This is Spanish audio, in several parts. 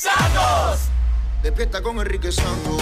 ¡Santos! Despierta con Enrique Santos.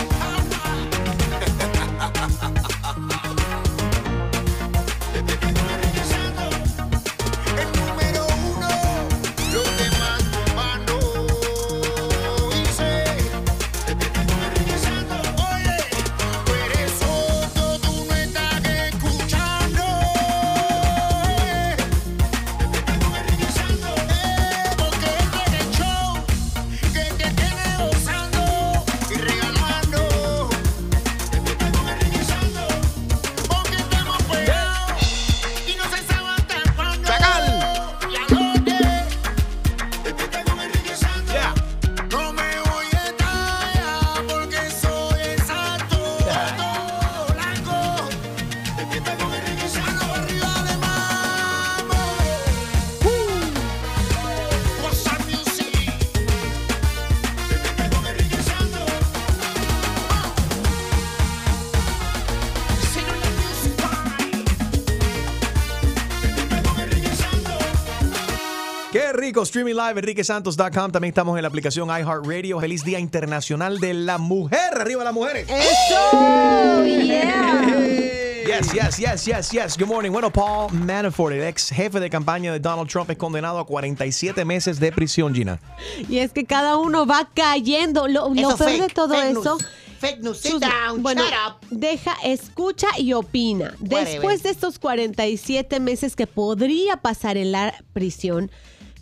Rico, streaming live, enriquesantos.com. También estamos en la aplicación iHeartRadio. Feliz Día Internacional de la Mujer. ¡Arriba las mujeres! ¡Eso! ¡Yeah! Yes, yes, yes, yes, yes. Good morning. Bueno, Paul Manafort, el ex jefe de campaña de Donald Trump, es condenado a 47 meses de prisión, Gina. Y es que cada uno va cayendo. Lo, lo peor fake, de todo fake eso. news. Fake news. Sit Sus- down. bueno, shut up. deja, escucha y opina. Después de estos 47 meses que podría pasar en la prisión,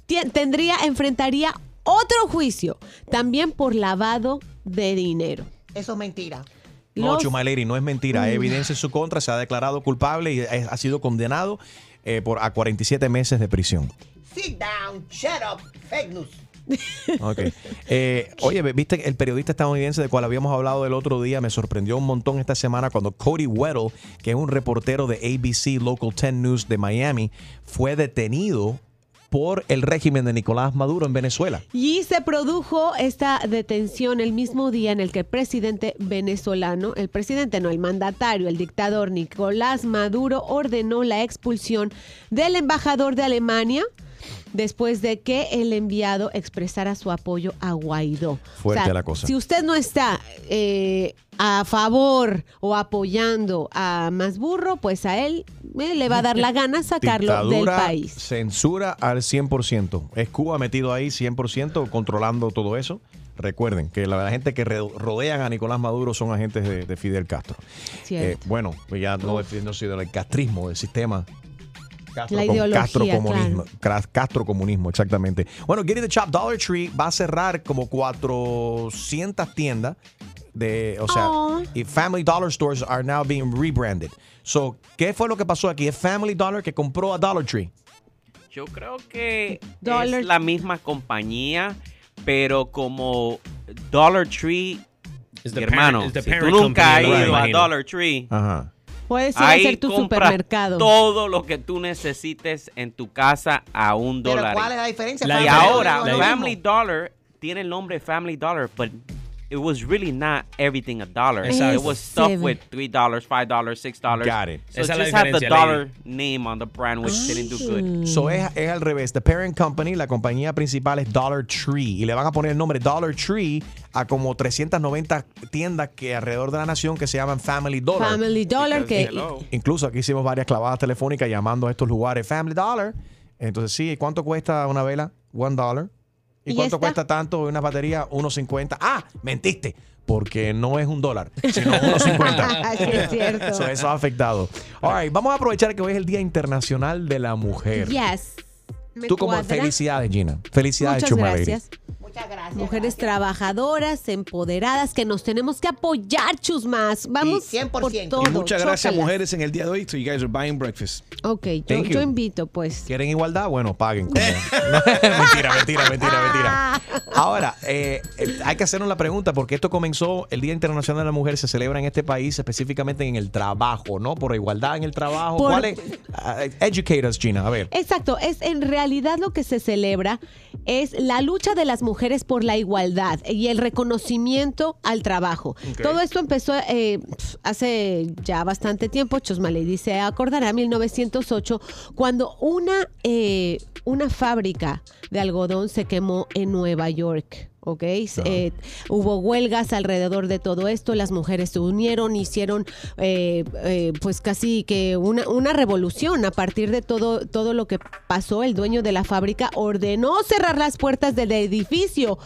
tendría, enfrentaría otro juicio, también por lavado de dinero. Eso es mentira. No, Los- Chuma Lady, no es mentira. Hay evidencia en su contra, se ha declarado culpable y ha sido condenado eh, por a 47 meses de prisión. Sit down. Shut up. Fake news. Ok. Eh, oye, viste el periodista estadounidense del cual habíamos hablado el otro día, me sorprendió un montón esta semana cuando Cody Weddle, que es un reportero de ABC Local 10 News de Miami, fue detenido por el régimen de Nicolás Maduro en Venezuela. Y se produjo esta detención el mismo día en el que el presidente venezolano, el presidente no, el mandatario, el dictador Nicolás Maduro ordenó la expulsión del embajador de Alemania después de que el enviado expresara su apoyo a Guaidó. Fuerte la cosa. Si usted no está eh, a favor o apoyando a Masburro, pues a él eh, le va a dar la gana sacarlo del país. Censura al 100%. Es Cuba metido ahí 100% controlando todo eso. Recuerden que la, la gente que rodean a Nicolás Maduro son agentes de, de Fidel Castro. Eh, bueno, pues ya no defiendo del castrismo, del sistema. Castro, La com- ideología, castrocomunismo, cra- castrocomunismo, exactamente. Bueno, Get It the Chop Dollar Tree va a cerrar como 400 tiendas de, o sea, y Family Dollar stores are now being rebranded. So, ¿qué fue lo que pasó aquí? Es Family Dollar que compró a Dollar Tree. Yo creo que Dollar- es la misma compañía, pero como Dollar Tree, hermano, parent- si tú nunca has ido a. Dollar Tree, Ajá. Puede ser, ahí ser tu compras supermercado. todo lo que tú necesites en tu casa a un Pero dólar. ¿cuál es la diferencia? La y ahora, Family. Dollar tiene el nombre Family Dollar, but it was really not everything a dollar. Exacto. It was stuff Seven. with three dollars, five dollars, six dollars. Got it. So Esa just had the dollar name on the brand, which didn't do good. So es, es al revés. The parent company, la compañía principal es Dollar Tree. Y le van a poner el nombre Dollar Tree a como 390 tiendas que alrededor de la nación que se llaman Family Dollar. Family Dollar Because, que hello. Incluso aquí hicimos varias clavadas telefónicas llamando a estos lugares Family Dollar. Entonces, sí, ¿cuánto cuesta una vela? One dollar. ¿Y, ¿Y cuánto esta? cuesta tanto una batería? 1.50. Ah, mentiste. Porque no es un dólar, sino 1.50. Sí, es cierto. So, eso ha afectado. All right, vamos a aprovechar que hoy es el Día Internacional de la Mujer. Yes. Me Tú como felicidades, Gina. Felicidades, Muchas Chuma gracias. Muchas gracias. Mujeres trabajadoras, empoderadas, que nos tenemos que apoyar, chusmas. Vamos Sí, 100%. por Y todo. Y muchas gracias, chócalas. mujeres, en el día de hoy. So you guys are buying breakfast. Ok, yo, Thank you. yo invito, pues. ¿Quieren igualdad? Bueno, paguen. mentira, mentira, mentira, mentira. Ahora, eh, eh, hay que hacernos la pregunta, porque esto comenzó, el Día Internacional de la Mujer se celebra en este país, específicamente en el trabajo, ¿no? Por igualdad en el trabajo. Por- ¿Cuál es? Ah, educate us, Gina, a ver. Exacto, es en realidad lo que se celebra es la lucha de las mujeres por la igualdad y el reconocimiento al trabajo. Todo esto empezó eh, hace ya bastante tiempo, Chosma le dice, acordará 1908, cuando una, eh, una fábrica de algodón se quemó en Nueva York. ¿Ok? Eh, hubo huelgas alrededor de todo esto, las mujeres se unieron, hicieron eh, eh, pues casi que una, una revolución a partir de todo, todo lo que pasó. El dueño de la fábrica ordenó cerrar las puertas del edificio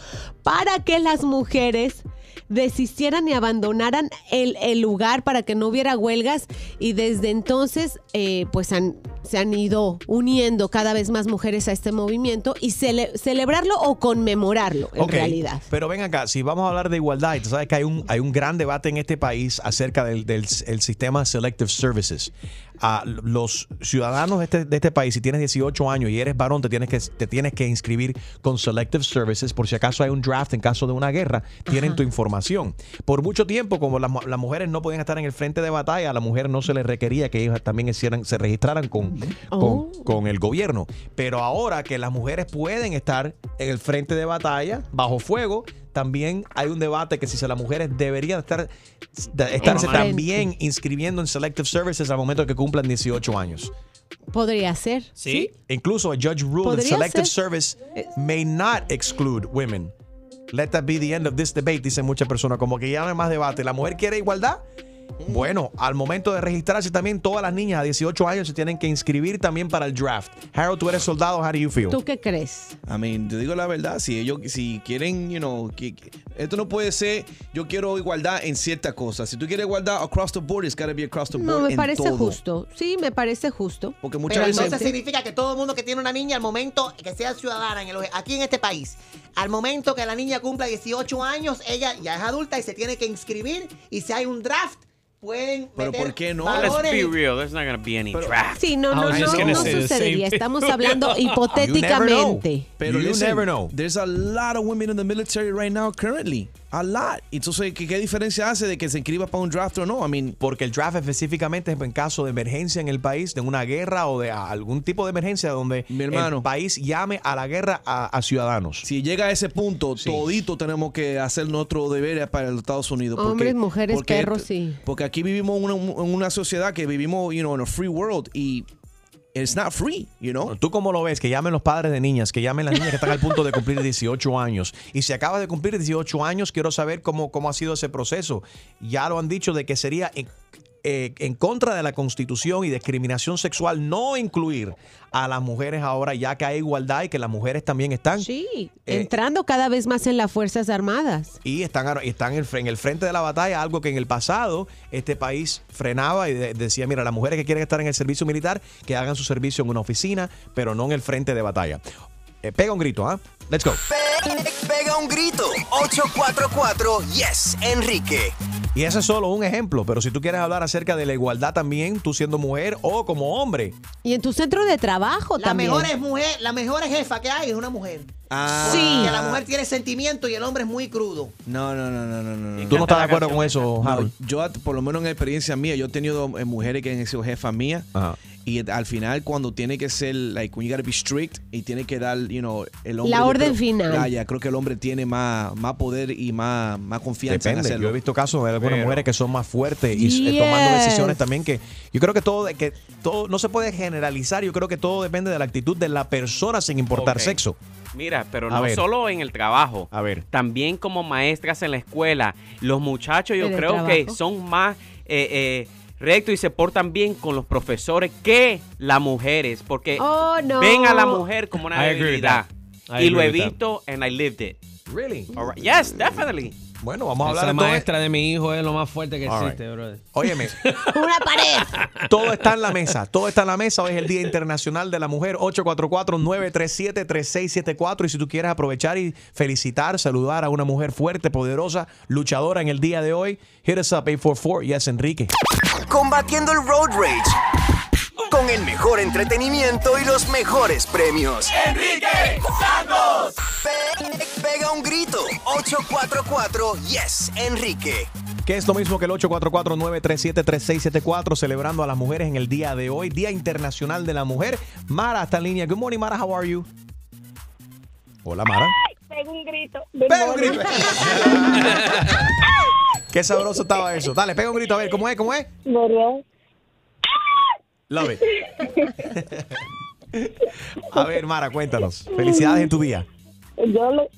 para que las mujeres desistieran y abandonaran el, el lugar para que no hubiera huelgas y desde entonces eh, pues han, se han ido uniendo cada vez más mujeres a este movimiento y cele- celebrarlo o conmemorarlo en realidad. Pero ven acá, si vamos a hablar de igualdad, y tú sabes que hay un, hay un gran debate en este país acerca del, del- el sistema Selective Services. Ah, los ciudadanos de este, de este país, si tienes 18 años y eres varón, te tienes, que, te tienes que inscribir con Selective Services por si acaso hay un draft en caso de una guerra, tienen tu información. Por mucho tiempo, como las, las mujeres no podían estar en el frente de batalla, a la mujer no se les requería que ellas también hicieran, se registraran con, Oh. con, con el gobierno. Pero ahora que las mujeres pueden estar en el frente de batalla, bajo fuego, también hay un debate que si se las mujeres deberían estar de- estarse también inscribiendo en Selective Services al momento que cumplan 18 años. Podría ser. Sí. Incluso a judge ruled that Selective ser. Service may not exclude women. Let that be the end of this debate, dicen muchas personas. Como que ya no hay más debate. ¿La mujer quiere igualdad? Bueno, al momento de registrarse también todas las niñas a 18 años se tienen que inscribir también para el draft. Harold, tú eres soldado, how do you feel? ¿Tú qué crees? I mean, te digo la verdad, si ellos si quieren, you know, que, que- esto no puede ser, yo quiero igualdad en ciertas cosas. Si tú quieres igualdad across the board, it's gotta be across the board No, me en parece todo. justo. Sí, me parece justo. Porque muchas Pero veces entonces significa que todo el mundo que tiene una niña al momento que sea ciudadana en el- aquí en este país, al momento que la niña cumpla 18 años, ella ya es adulta y se tiene que inscribir y si hay un draft, pueden Pero meter ¿por qué no? Let's be real. There's not to be any draft. Sí, no, no, no, just gonna no say the sucedería. Estamos hablando You never know. hipotéticamente. Pero You listen, never know. There's a lot of women in the military right now currently. A lot. Entonces, ¿qué, qué diferencia hace de que se inscriba para un draft o no? I mean, Porque el draft específicamente es en caso de emergencia en el país, de una guerra o de algún tipo de emergencia donde Mi hermano. el país llame a la guerra a, a ciudadanos. si llega a ese punto, todito tenemos que hacer nuestro deber para los Estados Unidos. porque- Hombres, mujeres, porque- perros, sí. Porque aquí vivimos en una, en una sociedad que vivimos, you know, in a free world y it's not free, you know. ¿Tú cómo lo ves? Que llamen los padres de niñas, que llamen las niñas que están al punto de cumplir 18 años. Y si acabas de cumplir 18 años, quiero saber cómo, cómo ha sido ese proceso. Ya lo han dicho de que sería eh, en contra de la constitución y discriminación sexual no incluir a las mujeres ahora, ya que hay igualdad y que las mujeres también están. Sí, Eh, entrando cada vez más en las Fuerzas Armadas. y están, están en el fre- en el frente de la batalla, algo que en el pasado este país frenaba y de- decía, mira, las mujeres que quieren estar en el servicio militar, que hagan su servicio en una oficina, pero no en el frente de batalla. Eh, pega un grito, ¿ah? Let's go. Pe- Pega un grito. 844 Yes, Enrique. Y ese es solo un ejemplo, pero si tú quieres hablar acerca de la igualdad también, tú siendo mujer o como hombre, Y en tu centro de trabajo La también. mejor es mujer, la mejor jefa que hay es una mujer. Ah, Sí. Que la mujer tiene sentimiento y el hombre es muy crudo. No, no, no, no, no, no. no. ¿tú no estás de acuerdo con eso, No, Harold? yo, por lo menos en experiencia mía, yo he tenido eh, mujeres que han sido jefas mías. Ajá. Y al final, cuando tiene que ser, like, when you gotta be strict y tiene que dar, you know, el hombre. La orden creo- final. Ya, ya, creo que el hombre tiene más, más poder y más, más confianza en Depende. hacerlo. Yo he visto casos de algunas Pero- mujeres que son más fuertes y eh, tomando decisiones también que yo creo que todo, que todo no se puede generalizar. Yo creo que todo depende de la actitud de la persona sin importar sexo. Mira, pero A no ver. solo en el trabajo. A ver. También como maestras en la escuela. Los muchachos yo creo que son más eh, eh, rectos y se portan bien con los profesores que las mujeres. Porque Oh, no. ven a la mujer como una debilidad. Y lo he visto and I lived it. Really? All right. Yes, definitely. Bueno, vamos a hablar Esa entonces- maestra de mi hijo es lo más fuerte que All existe, right. brother. Óyeme, Una pared. todo está en la mesa. Todo está en la mesa. Hoy es el Día Internacional de la Mujer. 844-937-3674. Y si tú quieres aprovechar y felicitar, saludar a una mujer fuerte, poderosa, luchadora en el día de hoy, hit us up 844 Yes Enrique. Combatiendo el road rage. Con el mejor entretenimiento y los mejores premios. ¡Enrique Santos! pega un grito. 844 Yes, Enrique. Que es lo mismo que el 844-937-3674, celebrando a las mujeres en el día de hoy, Día Internacional de la Mujer. Mara está en línea. Good morning, Mara. How are you? Hola, Mara. Pega un grito. Pega un grito. Qué sabroso estaba eso. Dale, pega un grito a ver, ¿cómo es? ¿Cómo es? ¿Verdad? Love it. A ver, Mara, cuéntanos. Felicidades en tu día. Yo le,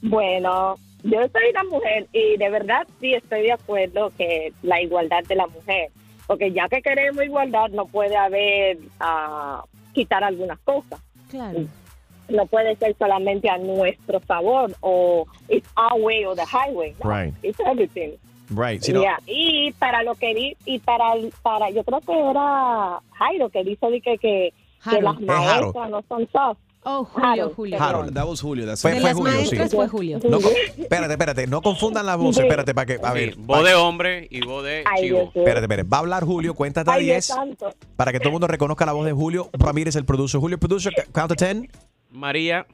Bueno, yo soy una mujer y de verdad sí estoy de acuerdo que la igualdad de la mujer, porque ya que queremos igualdad no puede haber ah, quitar algunas cosas. Claro. No puede ser solamente a nuestro favor o it's our way or the highway. No, Right. It's everything. Right. No- Yeah, Y para lo que di, y para para yo creo que era Jairo que dijo de que que, que las Harold. maestras no son soft. Oh, Julio, Harold, Julio. Harold. That was Julio. That's Fue- fue Julio, sí. fue Julio. No espérate, espérate. No confundan las voces. Espérate, para que. A ver. Sí, voz de hombre y voz de chivo. Espérate, espérate. Va a hablar Julio. Cuenta hasta Ay, Dios 10 santo. para que todo el mundo reconozca la voz de Julio. Ramírez, el producer. Julio, producer, count to 10. María,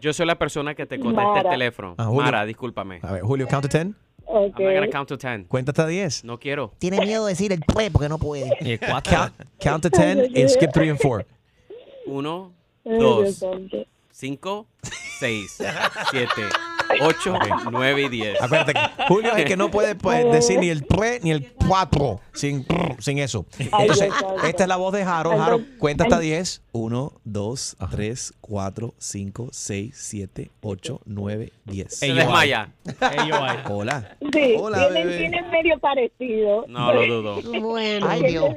yo soy la persona que te contesta el teléfono. Ah, Julio. Mara, discúlpame. A ver, Julio, count to 10. I'm not gonna Okay. count to 10. Cuenta hasta 10. No quiero. Tiene miedo de decir el pre porque no puede. Count, count to 10 and skip 3 and 4. Uno, Ay, Dios dos, santo. Cinco, seis, siete, ocho, nueve y diez. Acuérdate, que Julio es el que no puede pues, decir ni el 3 ni el 4 sin, sin eso. Entonces, esta es la voz de Harold. Harold, cuenta hasta 10. 1, 2, 3, 4, 5, 6, 7, 8, 9, 10. Se desmaya. Hola. Sí, Hola, tienen, bebé. tienen medio parecido. No lo dudo. Bueno. Ay, Dios.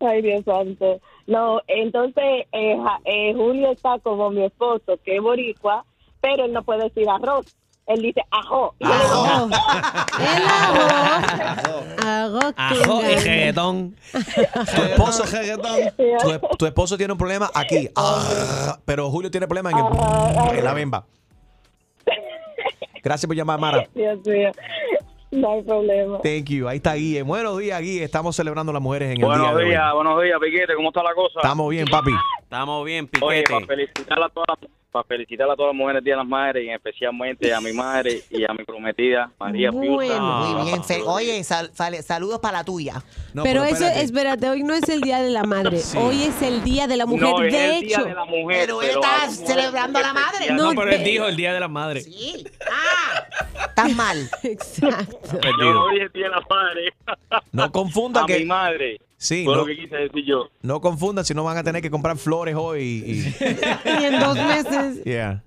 Ay, Dios santo. No, entonces eh, ja- eh, Julio está como mi esposo, que es boricua, pero él no puede decir arroz. Él dice ajo. Y yo le digo, Ajo. El ajo. Ajo. Ajo y reggaetón. Tu esposo, tu, "Ah, tu esposo tiene un problema aquí, ah, pero Julio tiene problema en, el- en la bemba. Gracias por llamar, Mara. Dios mío. No hay problema. Thank you. Ahí está Guille. Buenos días, Guille. Estamos celebrando a las mujeres en el Buenos día de hoy. días, buenos días, Piquete, ¿cómo está la cosa? Estamos bien, papi. Estamos bien, Oye, piquete. para felicitar a todas las para felicitar a todas las mujeres Día de las Madres y especialmente a mi madre y a mi prometida María Bueno. Piusa. Muy bien, Fe- Oye, sal- sal- saludos para la tuya. No, pero eso, espérate. espérate, hoy no es el Día de la Madre. Sí. Hoy es el Día de la Mujer. No, es de el Día hecho, de la mujer. Pero él está mujeres celebrando a la madre. No, No, pero él dijo el Día de la Madre. Sí. Ah, estás mal. exacto. Yo Perdido. no dije Día de la Madre. No confunda a que. mi madre. Sí, Fue no, lo que quise decir yo. no confundan si no van a tener que comprar flores hoy. Y, Y en dos meses. yeah.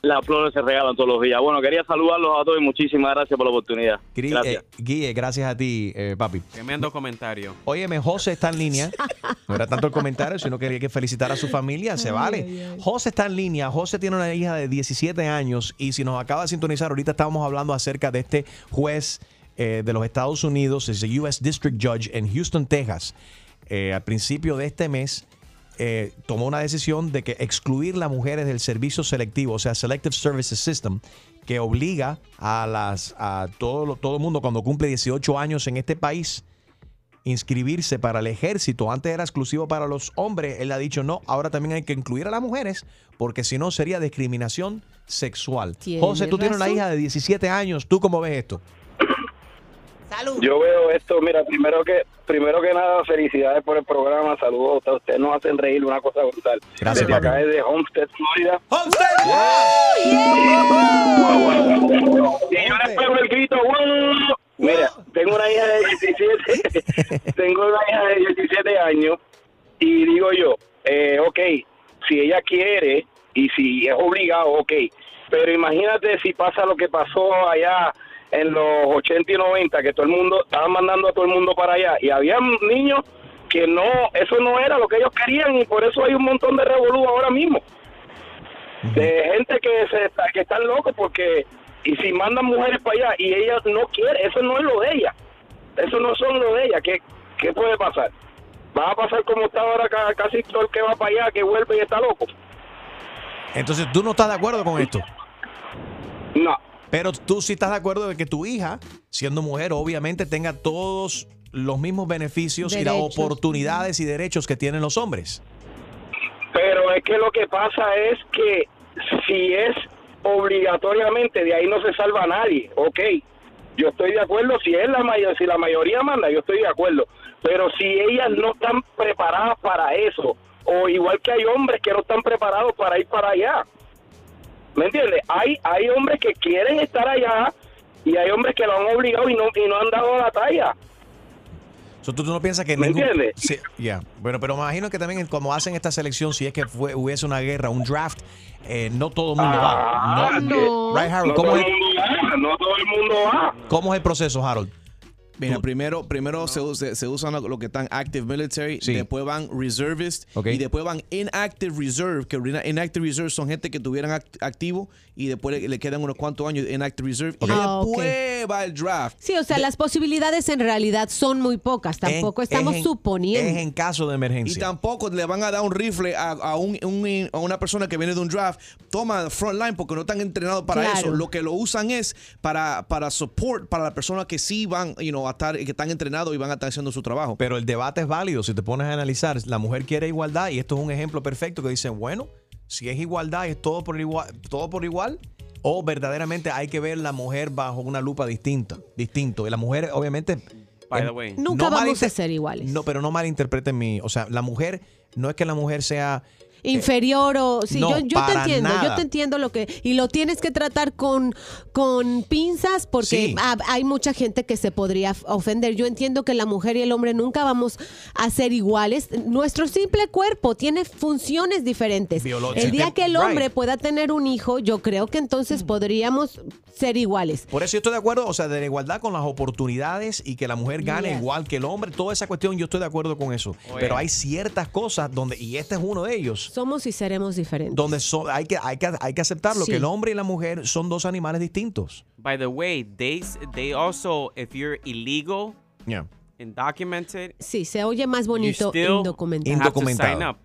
Las flores se regalan todos los días. Bueno, quería saludarlos a todos y muchísimas gracias por la oportunidad. Gracias. eh, Guille, gracias a ti, eh, papi. Tremendo comentario. Óyeme, José está en línea. No era tanto el comentario, sino quería que felicitar a su familia. Se vale. José está en línea. José tiene una hija de 17 años. Y si nos acaba de sintonizar, ahorita estábamos hablando acerca de este juez eh, de los Estados Unidos, es el U.S. District Judge en Houston, Texas. Eh, al principio de este mes, eh, tomó una decisión de que excluir las mujeres del servicio selectivo, o sea, Selective Services System, que obliga a las a todo todo el mundo cuando cumple 18 años en este país inscribirse para el ejército. Antes era exclusivo para los hombres. Él ha dicho no, ahora también hay que incluir a las mujeres porque si no sería discriminación sexual. José, tú tienes una hija de 17 años. ¿Tú cómo ves esto? Salud. Yo veo esto, mira, primero que primero que nada, felicidades por el programa, saludos a ustedes, ustedes nos hacen reír, una cosa brutal. Gracias, Desde acá papi. desde Homestead, Florida. Y yo les pego el grito, ¡wow! Mira, tengo una hija de 17, tengo una hija de 17 años y digo yo, eh, ok, si ella quiere y si es obligado, ok, pero imagínate si pasa lo que pasó allá en los 80 y 90, que todo el mundo, estaban mandando a todo el mundo para allá y había niños que no, eso no era lo que ellos querían y por eso hay un montón de revolú ahora mismo de gente que se que están locos porque y si mandan mujeres para allá y ella no quiere, eso no es lo de ella. Eso no son lo de ella. ¿Qué, qué puede pasar? Va a pasar como está ahora ca- casi todo el que va para allá, que vuelve y está loco. Entonces, ¿tú no estás de acuerdo con esto? No. Pero tú sí estás de acuerdo de que tu hija, siendo mujer, obviamente tenga todos los mismos beneficios y las oportunidades y derechos que tienen los hombres. Pero es que lo que pasa es que si es obligatoriamente, de ahí no se salva a nadie. Ok, yo estoy de acuerdo. Si es la mayor, si la mayoría manda, yo estoy de acuerdo. Pero si ellas no están preparadas para eso, o igual que hay hombres que no están preparados para ir para allá. ¿Me entiendes? Hay, hay hombres que quieren estar allá y hay hombres que lo han obligado y no, y no han dado la talla. So, ¿Tú tú no piensas que ¿Me ningún... entiendes? Sí, ya. Bueno, pero me imagino que también como hacen esta selección, si es que fue, hubiese una guerra, un draft, eh, no todo el mundo va. Ah, No, Right, Harold, no ¿cómo todo es, el mundo va, no todo el mundo va. cómo es el proceso, Harold? Mira, primero, primero se, usa- se usan lo, lo que están active military, Sí. después van reservist Ok. y después van inactive reserve, que inactive reserve son gente que tuvieran act- activo y después le, le quedan unos cuantos años de inactive reserve y Ah, después va el draft. Sí, o sea, las posibilidades en realidad son muy pocas. Tampoco En- estamos es en- suponiendo. Es en caso de Y emergencia. tampoco le van a dar un rifle a, a un- un- a una persona que viene de un draft. Toma frontline porque no están entrenados para Claro. eso. Lo que lo usan es para, para support para las personas que sí van, you know, a estar, que están entrenados y van a estar haciendo su trabajo. Pero el debate es válido. Si te pones a analizar, la mujer quiere igualdad y esto es un ejemplo perfecto que dicen, bueno, si es igualdad, es todo por igual, todo por igual. O verdaderamente hay que ver la mujer bajo una lupa distinta, distinto. Y la mujer, obviamente. By the way. Nunca vamos a ser iguales. No, pero no malinterpreten mi. O sea, la mujer, no es que la mujer sea. Inferior o sí no, yo, yo te entiendo yo te entiendo lo que y lo tienes que tratar con con pinzas porque Sí. hay mucha gente que se podría ofender yo entiendo que la mujer y el hombre nunca vamos a ser iguales nuestro simple cuerpo tiene funciones diferentes Biológico. el día que el Right. hombre pueda tener un hijo yo creo que entonces podríamos ser iguales Por eso yo estoy de acuerdo, o sea, de la igualdad con las oportunidades y que la mujer gane Yes. igual que el hombre, toda esa cuestión yo estoy de acuerdo con eso. Oye. Pero hay ciertas cosas donde, y este es uno de ellos, somos y seremos diferentes donde so- hay, que, hay, que, hay que aceptarlo, Sí. que el hombre y la mujer son dos animales distintos. By the way, they they also if you're illegal undocumented, sí se oye más bonito still indocumentado Indocumentado. up.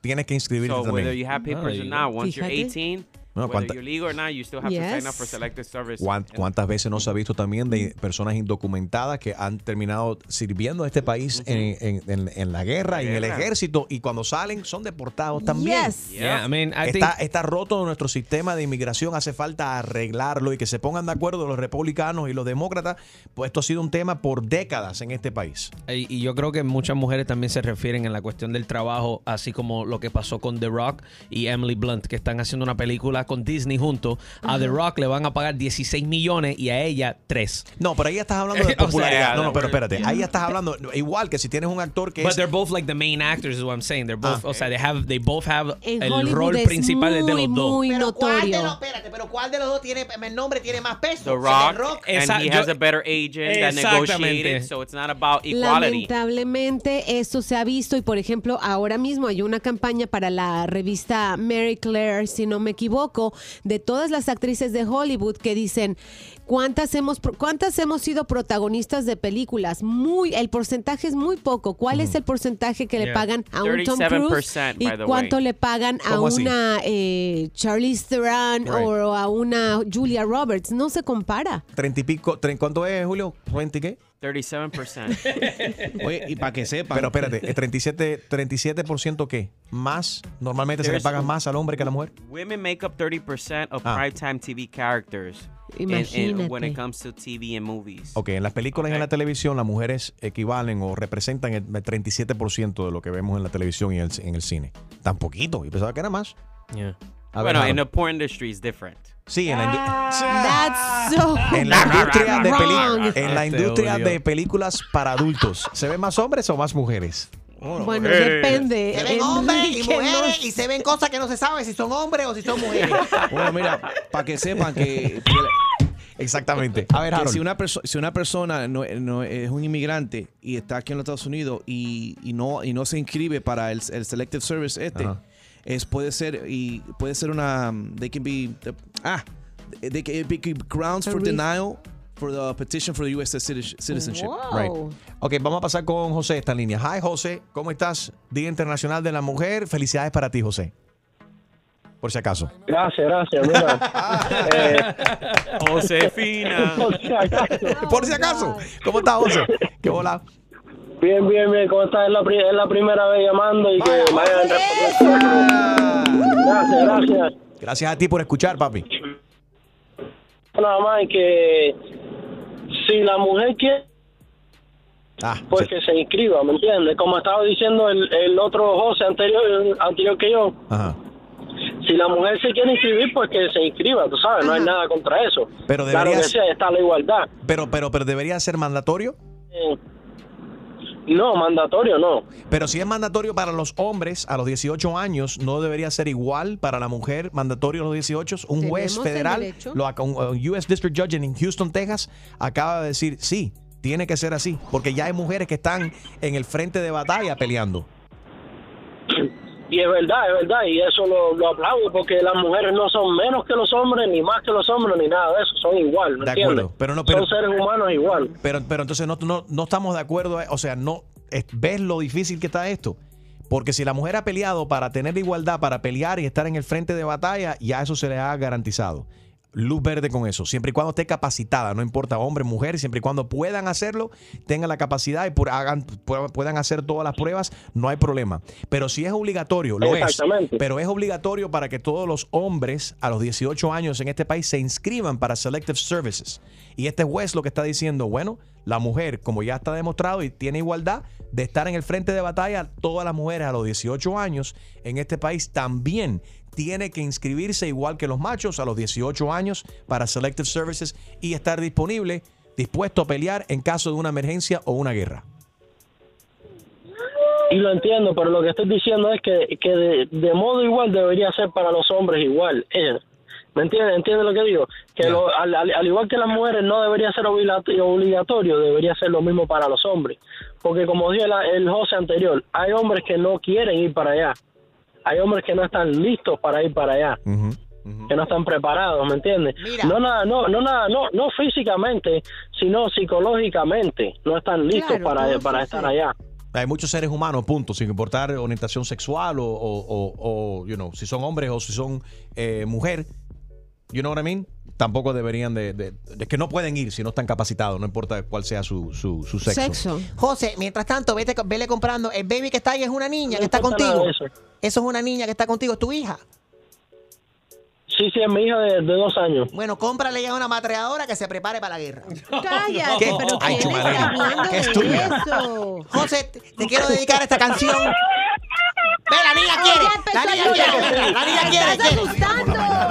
Tienes que inscribirte So whether también. you have papers or not, once you're Fíjate. 18, No, whether cuánta- you're legal or not, you still have to sign up for Yes. selective service. ¿Cuán- ¿Cuántas veces no se ha visto también de personas indocumentadas que han terminado sirviendo a este país en, en- en- en la guerra en el ejército y cuando salen son deportados también? Yes. Yeah, I mean, I Está, think está roto nuestro sistema de inmigración, hace falta arreglarlo y que se pongan de acuerdo los republicanos y los demócratas, pues esto ha sido un tema por décadas en este país. Y, y yo creo que muchas mujeres también se refieren en la cuestión del trabajo, así como lo que pasó con The Rock y Emily Blunt, que están haciendo una película con Disney juntos. A The Rock le van a pagar 16 millones y a ella 3. No, pero ahí estás hablando de popularidad. no, no, pero espérate, ahí ya estás hablando, igual que si tienes un actor que But es... they're both like the main actors, is what I'm saying. They're both, Ah. o sea, they have, they both have en el Hollywood rol es principal es de muy, los dos. muy Pero ¿cuál de notorio los, espérate, pero ¿cuál de los dos tiene, el nombre tiene más peso? The El de Rock, Rock. and Esa- he yo- has a better agent that negotiated, so it's not about equality. Lamentablemente eso se ha visto y por ejemplo ahora mismo hay una campaña para la revista Mary Claire, si no me equivoco, de todas las actrices de Hollywood que dicen cuántas hemos cuántas hemos sido protagonistas de películas. Muy el porcentaje es muy poco. ¿Cuál es el porcentaje que le pagan a un Tom Cruise 37%, y cuánto way. le pagan a una eh, Charlize Theron Right. o a una Julia Roberts? No se compara. 30 y pico, ¿cuánto es, Julio? ¿20 qué? 37%. Oye, y para que sepan. Pero espérate, ¿el 37, 37% qué? ¿Más? ¿Normalmente se le There's- paga más al hombre que a la mujer? Women make up 30% of Ah. primetime TV characters. in- in- when Imagínate. it comes to TV and movies. Ok, en las películas y en la televisión las mujeres equivalen o representan el 37% de lo que vemos en la televisión y en el, en el cine. Tan poquito, yo pensaba que era más. Yeah. Bueno, in the porn industry is different. Sí, en la, That's so en la industria, de, peli- en la Este industria de películas para adultos, ¿se ven más hombres o más mujeres? Bueno, depende. Se ven En- hombres y no- mujeres y se ven cosas que no se sabe si son hombres o si son mujeres. Bueno, mira, para que sepan que, Exactamente. A ver, si una, perso- si una persona no, no es un inmigrante y está aquí en los Estados Unidos y, y no, y no se inscribe para el, el Selective Service este, Ajá. es, puede ser y puede ser una they can be ah they can be grounds for denial for the petition for the U.S. citi- citizenship. Wow. Right. Ok, vamos a pasar con José esta línea. Hi, José, ¿cómo estás? Día Internacional de la Mujer. Felicidades para ti, José. Por si acaso. Gracias, gracias. Mira, eh, Josefina. por si acaso. Por si acaso. ¿Cómo estás, José? ¿Qué hola? Bien, bien, bien. ¿Cómo estás? Es la, pri- es la primera vez llamando y que me hayan. Gracias, gracias. Gracias a ti por escuchar, papi. Nada más que si la mujer quiere, Ah, pues sí. que se inscriba, ¿me entiendes? Como estaba diciendo el, el otro José anterior, anterior que yo, Ajá. si la mujer se quiere inscribir, pues que se inscriba, tú sabes, no hay nada contra eso. Pero claro que sí, está la igualdad. Pero, pero, pero debería ser mandatorio. Eh, No, mandatorio no. Pero si es mandatorio para los hombres a los 18 años, ¿no debería ser igual para la mujer mandatorio a los 18? Un juez federal, lo, un US District Judge en Houston, Texas, acaba de decir, sí, tiene que ser así, porque ya hay mujeres que están en el frente de batalla peleando. Y es verdad, es verdad, y eso lo, lo aplaudo porque las mujeres no son menos que los hombres, ni más que los hombres, ni nada de eso, son igual, ¿me De entiendes? acuerdo, pero no- pero- son seres humanos igual. Pero, pero entonces no, no, no estamos de acuerdo, eh, o sea, no es- ves lo difícil que está esto. Porque si la mujer ha peleado para tener igualdad, para pelear y estar en el frente de batalla, ya eso se le ha garantizado. Luz verde con eso, siempre y cuando esté capacitada, no importa hombre, mujer, siempre y cuando puedan hacerlo, tengan la capacidad y por- hagan, pu- puedan hacer todas las pruebas, no hay problema. Pero si es obligatorio, lo es. Exactamente. Pero es obligatorio para que todos los hombres a los 18 años en este país se inscriban para Selective Services. Y este juez lo que está diciendo, bueno, la mujer, como ya está demostrado y tiene igualdad de estar en el frente de batalla, todas las mujeres a los 18 años en este país también tiene que inscribirse igual que los machos a los 18 años para Selective Services y estar disponible, dispuesto a pelear en caso de una emergencia o una guerra. Y lo entiendo, pero lo que estoy diciendo es que, que de, de modo igual debería ser para los hombres igual. Eh, ¿Me entiendes? ¿Entiendes lo que digo? Que lo- al, al- al igual que las mujeres no debería ser obligatorio, debería ser lo mismo para los hombres. Porque como dijo el, el José anterior, hay hombres que no quieren ir para allá. Hay hombres que no están listos para ir para allá. que no están preparados, ¿me entiendes? No nada, no, no nada, no, no físicamente, sino psicológicamente, no están listos Claro, para, para estar allá. Hay muchos seres humanos, punto, sin importar orientación sexual o, o, o- o, you know, si son hombres o si son eh, mujer, you know what I mean? Tampoco deberían de, de- de que no pueden ir si no están capacitados, no importa cuál sea su, su, su sexo. José, mientras tanto, vete, vele comprando. El baby que está ahí es una niña que está contigo. Eso. eso. es una niña que está contigo, es tu hija. Sí, sí, es mi hija de, de dos años. Bueno, cómprale ya una matreadora que se prepare para la guerra. Cállate, ¿Qué? pero Ay, ¿quién chumadera. está hablando Qué de eso? José, te, te quiero dedicar esta canción. Ve, la niña quiere. La niña quiere. La niña quiere. quiere.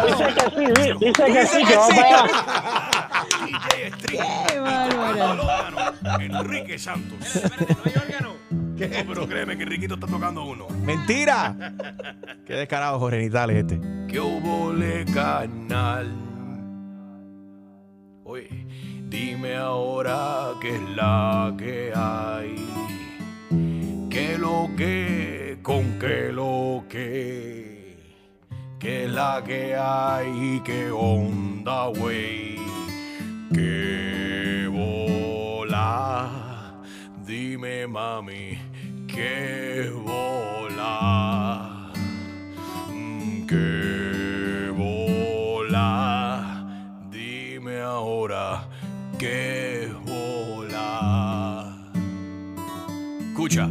Dice que sí, di- dice que sí, que va para allá. Qué bárbaro. Enrique Santos. No, pero créeme que Enriquito está tocando uno. ¡Mentira! Qué descarado, Jorge Nitales este. Que hubo le canal. Oye, dime ahora qué es la que hay. ¿Qué lo que? ¿Con qué lo que? ¿Qué es la que hay? ¿Qué onda, güey? ¿Qué bola? Dime, mami, ¿qué bola? Mm, ¿Qué bola? Dime ahora, ¿qué bola? Escucha,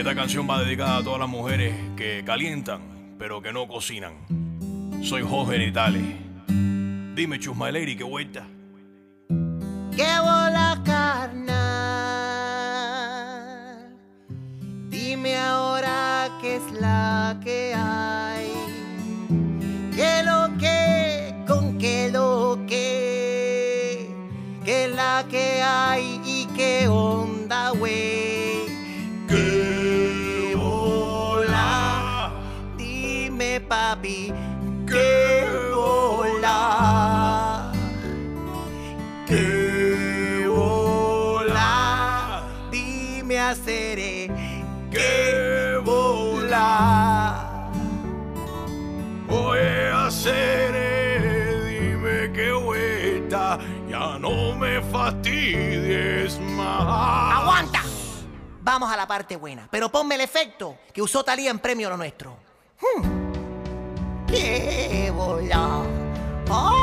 esta canción va dedicada a todas las mujeres que calientan, pero que no cocinan. Soy Jorge Nitales. Dime, Chus My Lady, ¿qué vuelta? ¡Qué bola carnal! Dime ahora qué es la que hay. ¿Qué lo que? ¿Con qué lo que? ¿Qué es la que hay y qué onda, güey? Papi, ¿qué bola? ¡Qué bola! Dime haceré ¡Qué bola! Oye, hacer, dime qué vuelta, ya no me fastidies más. ¡Aguanta! Vamos a la parte buena, pero ponme el efecto que usó Talía en premio lo nuestro. Hmm. ¡Qué bola! ¡Ah!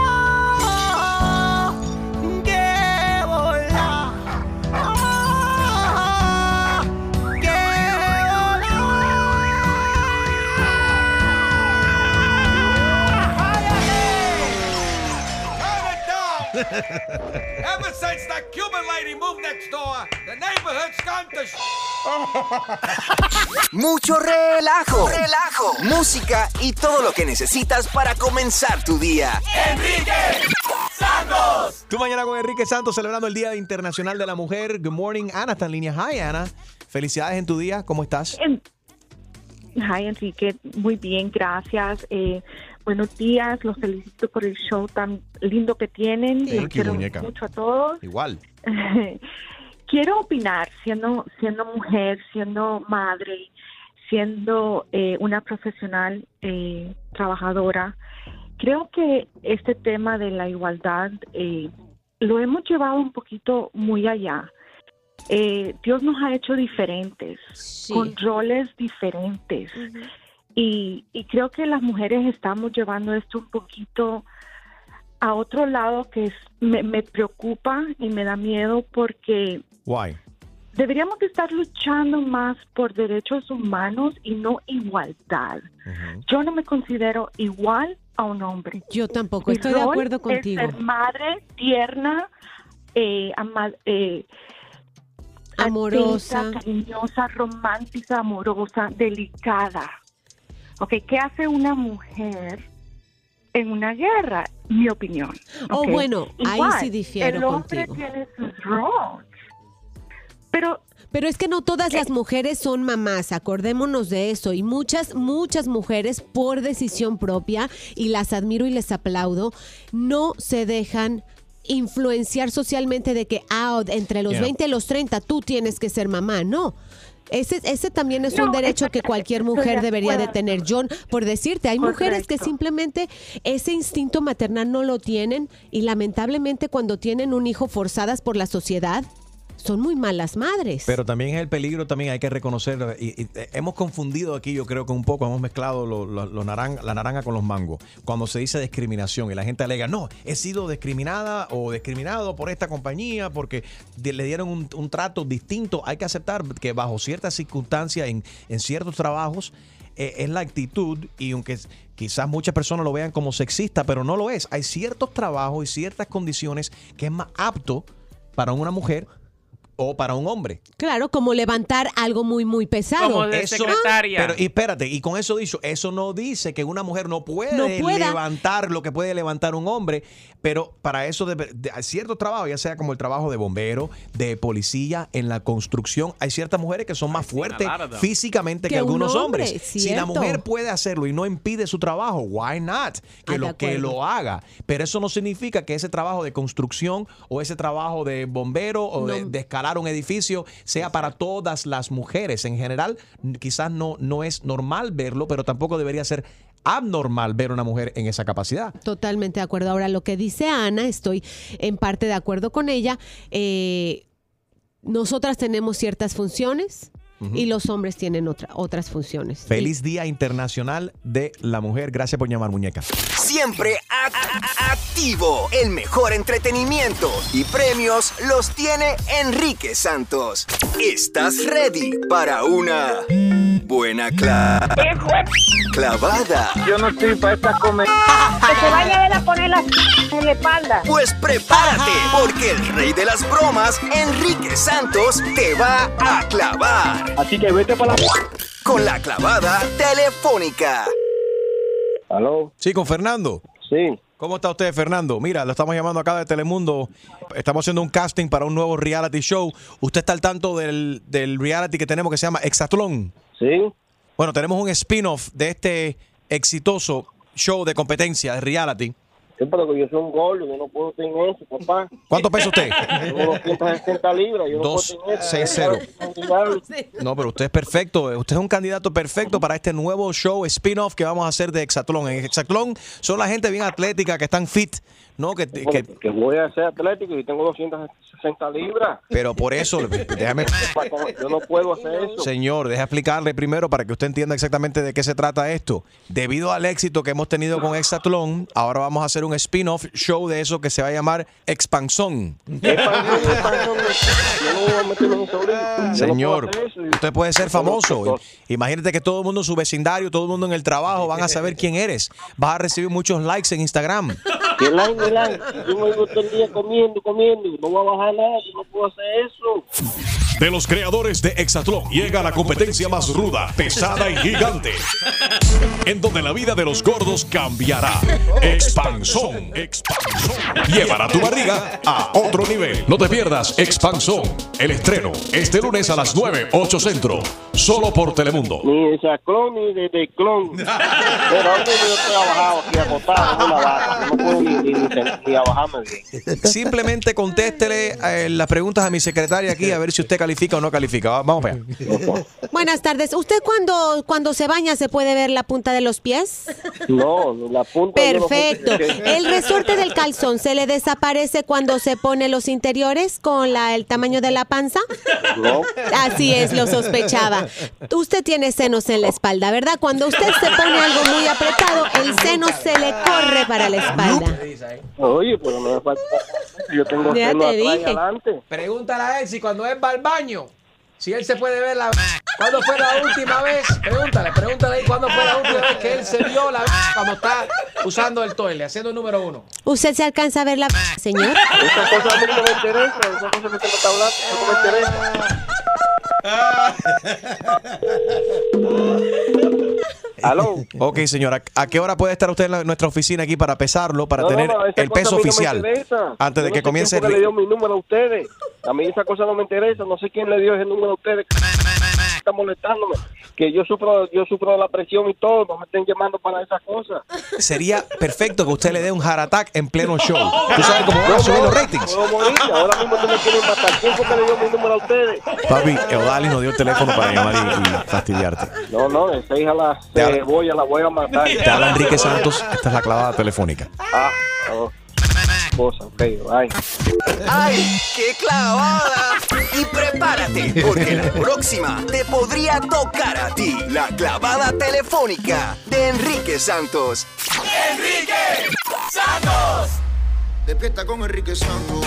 Ever since that Cuban lady moved next door, the neighborhood's gone to sh- Mucho relajo, relajo, música y todo lo que necesitas para comenzar tu día. Enrique Santos. Tú mañana con Enrique Santos celebrando el Día Internacional de la Mujer. Good morning, Ana. Está en línea. Hi, Ana. Felicidades en tu día. ¿Cómo estás? Hi, Enrique. Muy bien, gracias. Eh, buenos días. Los felicito por el show tan lindo que tienen. Thank Los you, quiero muñeca. mucho a todos. Igual. Quiero opinar, siendo, siendo mujer, siendo madre, siendo eh, una profesional eh, trabajadora, creo que este tema de la igualdad eh, lo hemos llevado un poquito muy allá. Eh, Dios nos ha hecho diferentes, con roles diferentes. Y, y creo que las mujeres estamos llevando esto un poquito a otro lado que es- me, me preocupa y me da miedo porque Why? deberíamos de estar luchando más por derechos humanos y no igualdad. Yo no me considero igual a un hombre. Yo tampoco, Mi estoy de acuerdo es contigo. ser madre, tierna, eh, ama- eh, Amorosa. cariñosa, romántica, amorosa, delicada. Ok, ¿qué hace una mujer en una guerra? Mi opinión. Oh, bueno, ahí sí difiero El hombre contigo. tiene sus roles. Pero Pero es que no todas las mujeres son mamás, acordémonos de eso. Y muchas, muchas mujeres por decisión propia, y las admiro y les aplaudo, no se dejan influenciar socialmente de que ah, entre los Yeah. 20 y los 30 tú tienes que ser mamá. No. Ese, ese también es un derecho que cualquier mujer de debería de tener. John, por decirte, hay mujeres que simplemente ese instinto maternal no lo tienen y lamentablemente cuando tienen un hijo forzadas por la sociedad, son muy malas madres. Pero también es el peligro, también hay que reconocer, y, eh, hemos confundido aquí, yo creo que un poco, hemos mezclado lo- la naranja con los mangos. Cuando se dice discriminación y la gente alega, no, he sido discriminada o discriminado por esta compañía porque le dieron un, un trato distinto, hay que aceptar que bajo ciertas circunstancias, en, en ciertos trabajos, eh, es la actitud y aunque quizás muchas personas lo vean como sexista, pero no lo es. Hay ciertos trabajos y ciertas condiciones que es más apto para una mujer o para un hombre. Claro, como levantar algo muy, muy pesado. Eso- Pero y espérate, y con eso dicho, eso no dice que una mujer no puede No levantar lo que puede levantar un hombre, pero para eso de- hay ciertos trabajos, ya sea como el trabajo de bombero, de policía, en la construcción, hay ciertas mujeres que son más fuertes físicamente que, Que un algunos hombre, hombres. Si la cierto. mujer puede hacerlo y no impide su trabajo, why not? Que Ah, de lo que lo haga, pero eso no significa que ese trabajo de construcción o ese trabajo de bombero o de, de escalar un edificio sea para todas las mujeres. En general, quizás no, no es normal verlo, pero tampoco debería ser abnormal ver una mujer en esa capacidad. Totalmente de acuerdo. Ahora, lo que dice Ana, estoy en parte de acuerdo con ella. Eh, nosotras tenemos ciertas funciones Y los hombres tienen otra- otras funciones. Feliz Día Internacional de la Mujer. Gracias por llamar, muñeca. Siempre activo. El mejor entretenimiento y premios los tiene Enrique Santos. ¿Estás ready para una buena cla- clavada? Yo no estoy para esta comedia. Que se vaya a ver a poner la en la espalda. Pues prepárate, porque el rey de las bromas, Enrique Santos, te va a clavar. Así que vete para la... Con la clavada telefónica. ¿Aló? Sí, con Fernando. Sí. ¿Cómo está usted, Fernando? Mira, lo estamos llamando acá de Telemundo. Estamos haciendo un casting para un nuevo reality show. ¿Usted está al tanto del, del reality que tenemos que se llama Exatlón? Sí. Bueno, tenemos un spin-off de este exitoso show de competencia de reality. Sí, pero que yo soy un gordo, yo no puedo tener eso, papá. ¿Cuánto pesa usted? Tengo 260 libras, yo no Dos, puedo tener eso. seis, cero. No, pero usted es perfecto. Usted es un candidato perfecto para este nuevo show spin-off que vamos a hacer de Exatlón. En Exatlón son la gente bien atlética, que están fit, ¿no? Que, que- Que voy a ser atlético y tengo 260 libras. pero por eso, déjame... Yo no puedo hacer eso. Señor, deja explicarle primero para que usted entienda exactamente de qué se trata esto. Debido al éxito que hemos tenido con Exatlón, ahora vamos a hacer un spin-off show de eso que se va a llamar Expansón. Señor, usted puede ser famoso. Imagínate que todo el mundo en su vecindario, todo el mundo en el trabajo van a saber quién eres. Vas a recibir muchos likes en Instagram. Que like, Yo me todo el día comiendo, comiendo. No voy a bajar nada, yo no puedo hacer eso. De los creadores de Exatlón llega la competencia más ruda, pesada y gigante, en donde la vida de los gordos cambiará. Expansón, Expansón. Llevará tu barriga a otro nivel. No te pierdas Expansón, el estreno, este lunes a las 9, 8 centro, solo por Telemundo. Ni de Saclón ni de, de clon. Pero yo estoy abajado aquí acostado en una vaca. No puedo ni, ni, ni, ni abajarme bien. Simplemente contéstele eh, las preguntas a mi secretaria aquí a ver si usted califica o no califica. Va- Vamos allá. Buenas tardes. ¿Usted cuando, cuando se baña se puede ver la punta de los pies? No, la punta. Perfecto. qué- ¿El resorte del calzón se le desaparece cuando se pone los interiores con la, el tamaño de la panza? No. Así es, lo sospechaba. Usted tiene senos en la espalda, ¿verdad? Cuando usted se pone algo muy apretado, el seno se le corre para la espalda. Oye, pero no me falta. Yo tengo Ya seno te dije. adelante. Pregúntale a él si cuando él va si él se puede ver la... ¿Cuándo fue la última vez? Pregúntale, pregúntale ahí cuándo fue la última vez que él se vio la... cuando está usando el toile, haciendo el número uno. ¿Usted se alcanza a ver la señor? Esa cosa a mí no me interesa. Esa cosa que usted me está hablando, eso no me interesa. ¿Aló? Ok, señora. ¿A qué hora puede estar usted en la- nuestra oficina aquí para pesarlo, para No, no, tener no, esa el cosa peso a mí no me oficial? interesa. Antes de Yo no que sé comience quién el... que le dio mi número a ustedes. A mí esa cosa no me interesa. No sé quién le dio ese número a ustedes. Está molestándome. Que yo sufro, yo sufro de la presión y todo. No me estén llamando para esas cosas. Sería perfecto que usted le dé un heart attack en pleno show. ¿Tú sabes cómo van a subir los ratings? Puedo morir. Ahora mismo tú me quieren matar. ¿Quién fue que le dio mi número a ustedes? Papi, Eudali nos dio el teléfono para llamar y, y fastidiarte. No, no, esa hija la Te habla- cebolla la voy a matar. Te habla Enrique Santos. Esta es la clavada telefónica. Ah, oh. Cosa, ok, bye. ¡Ay, qué clavada! Y prepárate, porque la próxima te podría tocar a ti. La clavada telefónica de Enrique Santos. ¡Enrique Santos! Despierta con Enrique Santos.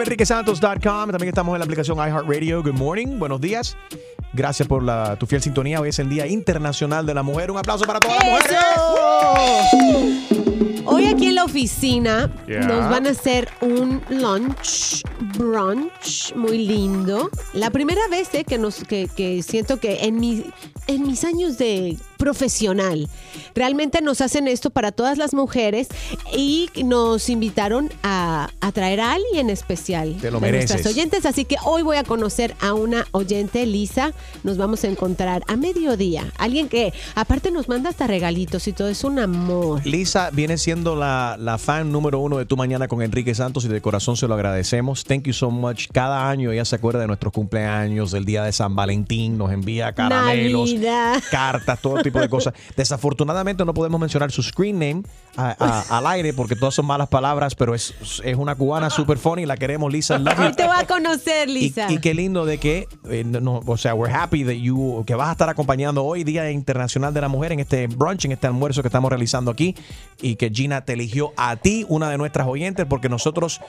Streaming live enriquesantos.com. También estamos en la aplicación iHeartRadio. Good morning. Buenos días. Gracias por la, tu fiel sintonía. Hoy es el Día Internacional de la Mujer. Un aplauso para todas las mujeres. Hoy aquí en la oficina nos van a hacer un lunch, brunch muy lindo. La primera vez eh, que, nos, que, que siento que en, mi, en mis años de profesional realmente nos hacen esto para todas las mujeres y nos invitaron a, a traer a alguien especial Te lo de nuestras mereces. oyentes. Así que hoy voy a conocer a una oyente, Lisa. Nos vamos a encontrar a mediodía. Alguien que aparte nos manda hasta regalitos y todo. Es un amor. Lisa viene siendo la, la fan número uno de Tu Mañana con Enrique Santos y de corazón se lo agradecemos. Thank you so much. Cada año ella se acuerda de nuestros cumpleaños, del día de San Valentín, nos envía caramelos, Navidad. cartas, todo tipo de cosas. Desafortunadamente no podemos mencionar su screen name a- a- al aire porque todas son malas palabras, pero es, es una cubana super funny, la queremos, Lisa. Hoy te voy a conocer, Lisa. y qué lindo de que, eh, no, o sea, we're happy that you, que vas a estar acompañando hoy, Día Internacional de la Mujer, en este brunch, en este almuerzo que estamos realizando aquí, y que Gina te eligió a ti, una de nuestras oyentes, porque nosotros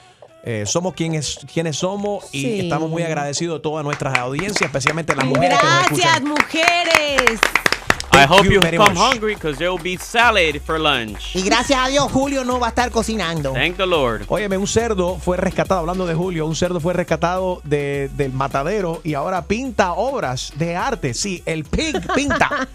eh, somos quienes, quienes somos y Sí. estamos muy agradecidos de todas nuestras audiencias, especialmente las mujeres que nos Gracias, escuchan. mujeres. I hope you you, very come much. hungry because there will be salad for lunch. Y gracias a Dios, Julio no va a estar cocinando. Thank the Lord. Óyeme, un cerdo fue rescatado, hablando de Julio, un cerdo fue rescatado de- del matadero y ahora pinta obras de arte. Sí, el pig pinta.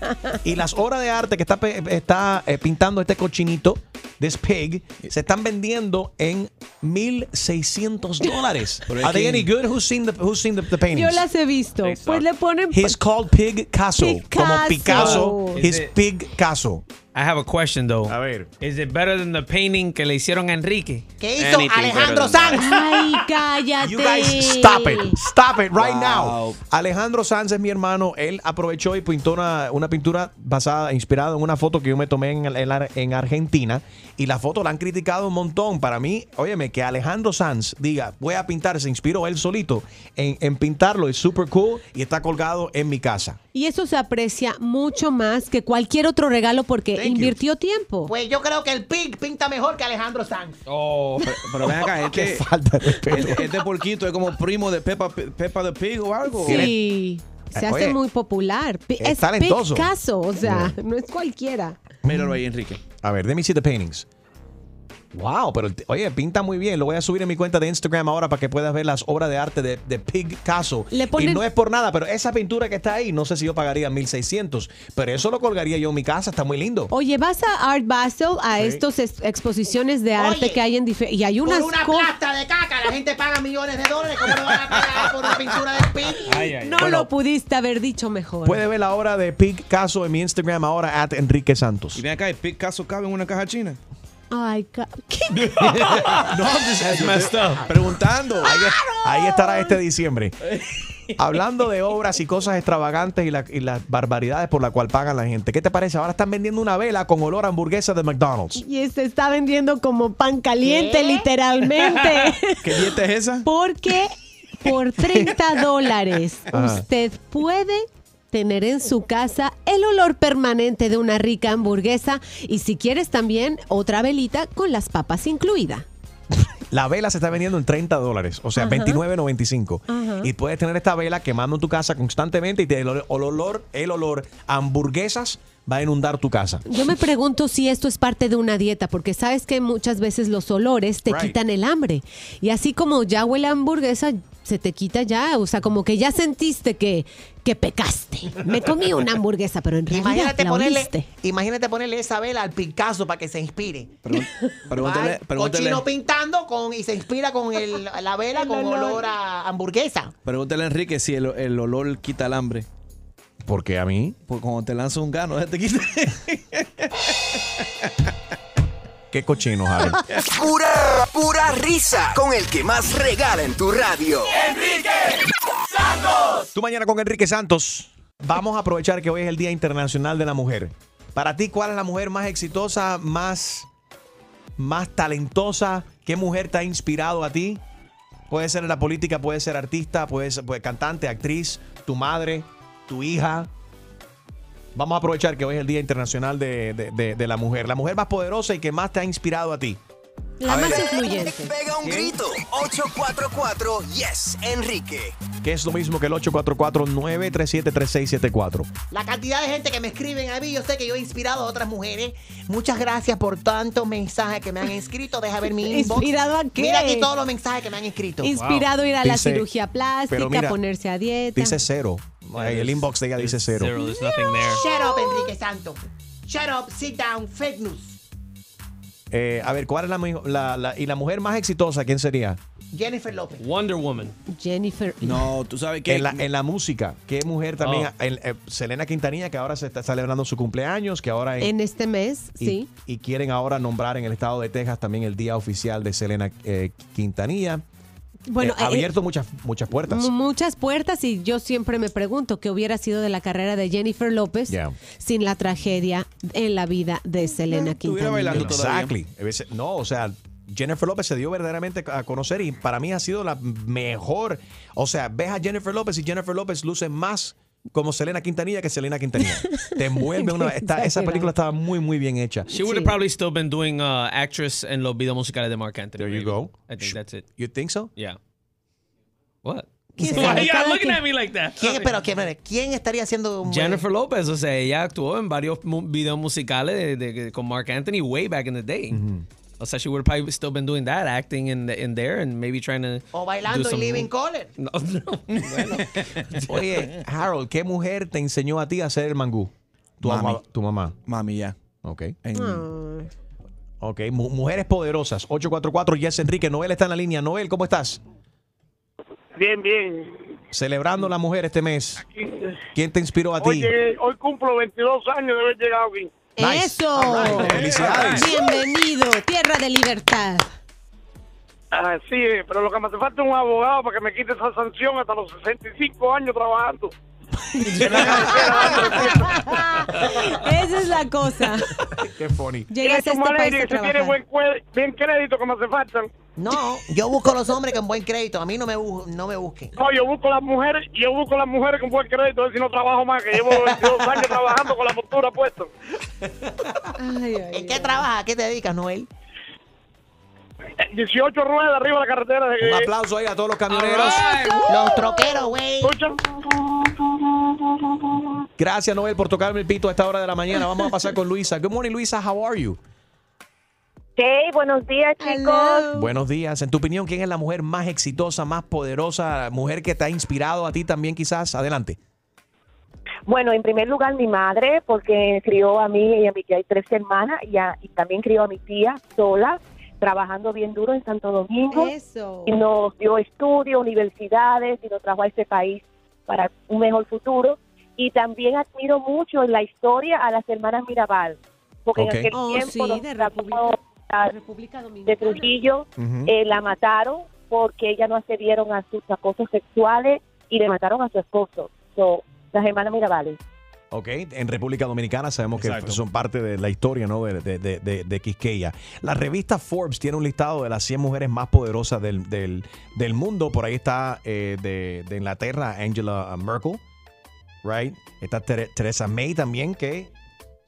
y las obras de arte que está, está eh, pintando este cochinito, this pig, se están vendiendo en 1.600 dólares. Are they any good? Who's seen the, who's seen the, the Yo paintings? las he visto. Pues le ponen. He's called Pigcasso. Como Picasso, Is his it- Pigcasso. I have a question though. A ver. Is it better than the painting que le hicieron a Enrique? ¿Qué hizo Alejandro Sanz? Ay, cállate. You guys stop it. Stop it right now. Alejandro Sanz es mi hermano. Él aprovechó y pintó una, una pintura basada, inspirada en una foto que yo me tomé en, en Ar- en Argentina. Y la foto la han criticado un montón. Para mí, óyeme, que Alejandro Sanz diga, voy a pintar, se inspiró él solito en, en pintarlo. Es super cool y está colgado en mi casa. Y eso se aprecia mucho más que cualquier otro regalo porque invirtió tiempo. Pues yo creo que el pig pinta mejor que Alejandro Sanz. Oh, pero, pero ven acá, este, falta de este, este porquito es como primo de Peppa, Peppa the Pig o algo. Sí. Se hace oye, muy popular. Es Es talentoso. Picasso, o sea, no es cualquiera. Míralo ahí, Enrique. A ver, let me see the paintings. Wow, pero oye, pinta muy bien. Lo voy a subir en mi cuenta de Instagram ahora para que puedas ver las obras de arte de, de. Le ponen- Y no es por nada, pero esa pintura que está ahí, no sé si yo pagaría 1600, pero eso lo colgaría yo en mi casa, está muy lindo. Oye, vas a Art Basel, a Sí. ex- exposiciones de arte Oye, que hay en dife- y hay unas Por una co- plasta de caca, la gente paga millones de dólares. ¿Cómo no van a pagar por una pintura del pig? No lo pudiste haber dicho mejor. Puede ver la obra de Picasso en mi Instagram ahora, at Enrique Santos. Y ven acá, ¿el Picasso cabe en una caja china? Ay, ¿qué? no, That's messed up. Preguntando. Ahí, ahí estará este diciembre. Hablando de obras y cosas extravagantes y, la- y las barbaridades por la cual pagan la gente. ¿Qué te parece? Ahora están vendiendo una vela con olor a hamburguesa de McDonald's. Y se está vendiendo como pan caliente, literalmente. ¿Qué dieta es esa? Porque por 30 dólares usted puede tener en su casa el olor permanente de una rica hamburguesa y si quieres también otra velita con las papas incluida. La vela se está vendiendo en 30 dólares, o sea, Ajá. 29.95. Ajá. Y puedes tener esta vela quemando en tu casa constantemente y te- el, olor- el olor, el olor a hamburguesas va a inundar tu casa. Yo me pregunto si esto es parte de una dieta, porque sabes que muchas veces los olores te Right. quitan el hambre. Y así como ya huele a hamburguesa, se te quita ya. O sea, como que ya sentiste que, que pecaste. Me comí una hamburguesa, pero en realidad Imagínate la ponerle, oliste. imagínate ponerle esa vela al Picasso para que se inspire. Pregúntale, pregúntale, Cochino pintando con, y se inspira con el- la vela con olor a hamburguesa. pregúntale a Enrique si el, el olor quita el hambre. Porque a mí. Porque cuando te lanza un gano, ya te quita. Qué cochino, Javi. Pura, pura risa con el que más regala en tu radio. Enrique Santos. Tú mañana con Enrique Santos. Vamos a aprovechar que hoy es el Día Internacional de la Mujer. Para ti, ¿cuál es la mujer más exitosa, más, más talentosa? ¿Qué mujer te ha inspirado a ti? Puede ser en la política, puede ser artista, puede ser puede- cantante, actriz, tu madre, tu hija. Vamos a aprovechar que hoy es el Día Internacional de, la Mujer. La mujer más poderosa y que más te ha inspirado a ti. La A ver. más influyente. Pega un grito. 844 Yes, Enrique. Que es lo mismo que el 844-937-3674. La cantidad de gente que me escriben a mí, yo sé que yo he inspirado a otras mujeres. Muchas gracias por tantos mensajes que me han escrito. Deja ver mi inbox. ¿Inspirado a qué? Mira aquí todos los mensajes que me han escrito. Inspirado a ir a la Dice- cirugía plástica, mira, ponerse a dieta. Dice cero. Ay, El inbox de ella dice cero. Zero, there's nothing there. Shut up, Enrique Santo. Shut up, sit down, fake news. Eh, a ver, ¿cuál es la, la- la- y la mujer más exitosa? ¿Quién sería? Jennifer López. Wonder Woman. Jennifer. No, tú sabes que. En la, en la música, ¿qué mujer también? Oh. El- eh, Selena Quintanilla, que ahora se está celebrando su cumpleaños, que ahora en- En este mes, y, sí. y quieren ahora nombrar en el estado de Texas también el día oficial de Selena eh, Quintanilla. Bueno, Eh, ha eh, abierto muchas, muchas puertas. Muchas puertas y yo siempre me pregunto qué hubiera sido de la carrera de Jennifer López Yeah. sin la tragedia en la vida de Selena estuviera Quintanilla. bailando todavía. Exactly. No, o sea, Jennifer López se dio verdaderamente a conocer y para mí ha sido la mejor. O sea, ves a Jennifer López y Jennifer López luce más como Selena Quintanilla que Selena Quintanilla. Te envuelve una. está- esa película estaba muy, muy bien hecha. She would have probably still been doing uh, actress en los videos musicales de Marc Anthony. There you go. I think that's it. You think so? Yeah. What? ¿Quién Why you Cada looking at me like that? ¿Quién, pero, ¿quién, ¿quién estaría haciendo un Jennifer Lopez, o sea, ella actuó en varios mu- videos musicales de, de- con Mark Anthony way back in the day. O sea, she would probably still been doing that, acting in, the, in there and maybe trying to. O do bailando y some- living color? No, no. Oye, Harold, ¿qué mujer te enseñó a ti a hacer el mangú? Tu Mami. mamá. Tu mamá. Mami, ya. Ok. En- Ok, mu- mujeres poderosas. 844 Yes Enrique. Noel está en la línea. Noel, ¿cómo estás? Bien, bien. Celebrando la mujer este mes. ¿Quién te inspiró a ti? Oye, hoy cumplo 22 años de haber llegado aquí. Eso. All right. Felicidades. Bienvenido, tierra de libertad. Así es, pero lo que me hace falta es un abogado para que me quite esa sanción hasta los 65 años trabajando. Esa es la cosa. Qué funny. Llegas a este país a tiene buen, bien crédito que me hace falta. No, yo busco los hombres con buen crédito. A mí no me, bu- no me busquen. No, yo busco las mujeres, yo busco las mujeres con buen crédito, a ver si no trabajo más, que llevo 22 años trabajando con la postura puesta. ¿En qué trabajas? ¿A qué te dedicas, Noel? 18 ruedas arriba de la carretera. Un aplauso ahí a todos los camioneros. Los troqueros, güey. Gracias, Noel, por tocarme el pito a esta hora de la mañana. Vamos a pasar con Luisa. Good morning, Luisa. How are you? Hey, buenos días, chicos. Buenos días. En tu opinión, ¿quién es la mujer más exitosa, más poderosa, mujer que te ha inspirado a ti también quizás? Adelante. Bueno, en primer lugar, mi madre, porque crió a mí y a mi tía y tres hermanas, y, a- y también crió a mi tía sola, trabajando bien duro en Santo Domingo. Eso. Y nos dio estudios, universidades, y nos trajo a este país para un mejor futuro. Y también admiro mucho en la historia a las hermanas Mirabal, porque en aquel Oh, tiempo sí, nos de trató a- República de. Trujillo eh, la mataron porque ella no accedieron a sus acosos sexuales y le mataron a su esposo. So, las hermanas Mirabales. Ok, en República Dominicana sabemos Exacto. que son parte de la historia ¿no? de, de, de, de- Quisqueya. La revista Forbes tiene un listado de las 100 mujeres más poderosas del, del, del mundo. Por ahí está eh, de, de Inglaterra Angela Merkel, right? Está Tere- Theresa May también, que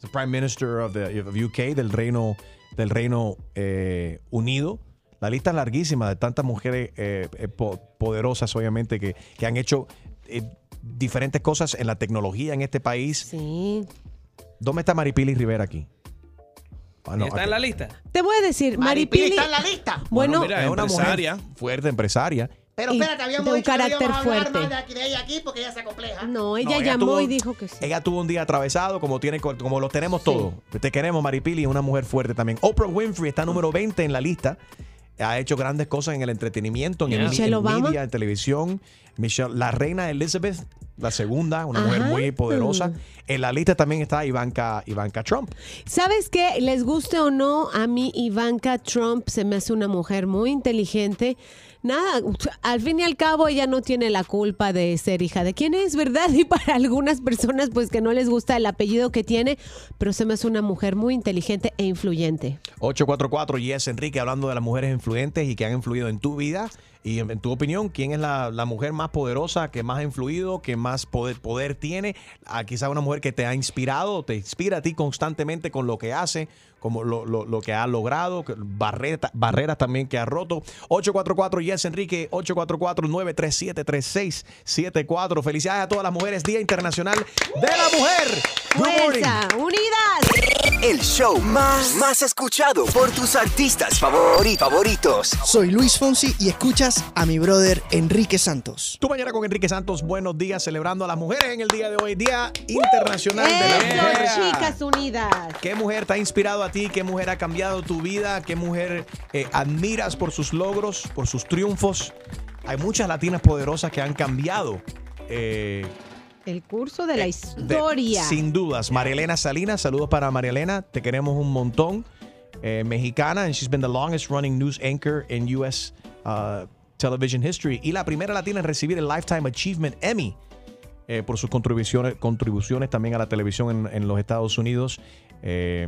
es Prime Minister of, the, of UK, del Reino, del Reino eh, Unido. La lista es larguísima de tantas mujeres eh, eh, po- poderosas, obviamente, que, que han hecho diferentes cosas en la tecnología en este país. Sí. ¿Dónde está Maripili Rivera aquí? Ah, no, ¿Está aquí. en la lista? Te voy a decir, Maripili Maripili. está en la lista. Bueno, mira, es una empresaria. mujer fuerte, empresaria. Pero espérate, habíamos de un dicho que no carácter hablar fuerte. más de aquí, de ella aquí porque ella se compleja. no, ella No, ella llamó tuvo- y dijo que sí. Ella tuvo un día atravesado, como tiene como lo tenemos todos. Te queremos, Maripili, es una mujer fuerte también. Oprah Winfrey está número 20 en la lista. Ha hecho grandes cosas en el entretenimiento, en el en media, en televisión. Michelle, la reina Elizabeth, la segunda, una mujer muy poderosa. En la lista también está Ivanka, Ivanka Trump. ¿Sabes qué? Les guste o no, a mí Ivanka Trump se me hace una mujer muy inteligente. Nada, al fin y al cabo ella no tiene la culpa de ser hija de quién es, ¿verdad? Y para algunas personas pues que no les gusta el apellido que tiene, pero se me hace una mujer muy inteligente e influyente. 844 Yes Enrique hablando de las mujeres influyentes y que han influido en tu vida y en, tu opinión quién es la, mujer más poderosa que más ha influido que más poder, poder tiene Ah, quizá una mujer que te ha inspirado te inspira a ti constantemente con lo que hace como lo, lo- lo que ha logrado barreta- barreras también que ha roto 844 Yes Enrique 844 937 3674 felicidades a todas las mujeres Día Internacional de la Mujer. ¡Fuerza! ¡Unidas! El show más, más escuchado por tus artistas favori- favoritos. Soy Luis Fonsi y escuchas a mi brother Enrique Santos. Tu mañana con Enrique Santos, buenos días, celebrando a las mujeres en el día de hoy, Día Internacional de la ¡Eso, Mujer. chicas unidas! ¿Qué mujer te ha inspirado a ti? ¿Qué mujer ha cambiado tu vida? ¿Qué mujer eh, admiras por sus logros, por sus triunfos? Hay muchas latinas poderosas que han cambiado. eh, El curso de la de- historia. sin dudas. María Elena Salinas, saludos para María Elena, te queremos un montón. Eh, mexicana, and she's been the longest running news anchor in U.S. uh, television history. Y la primera latina en recibir el Lifetime Achievement Emmy eh, por sus contribuciones, contribuciones también a la televisión en, en los Estados Unidos. Eh,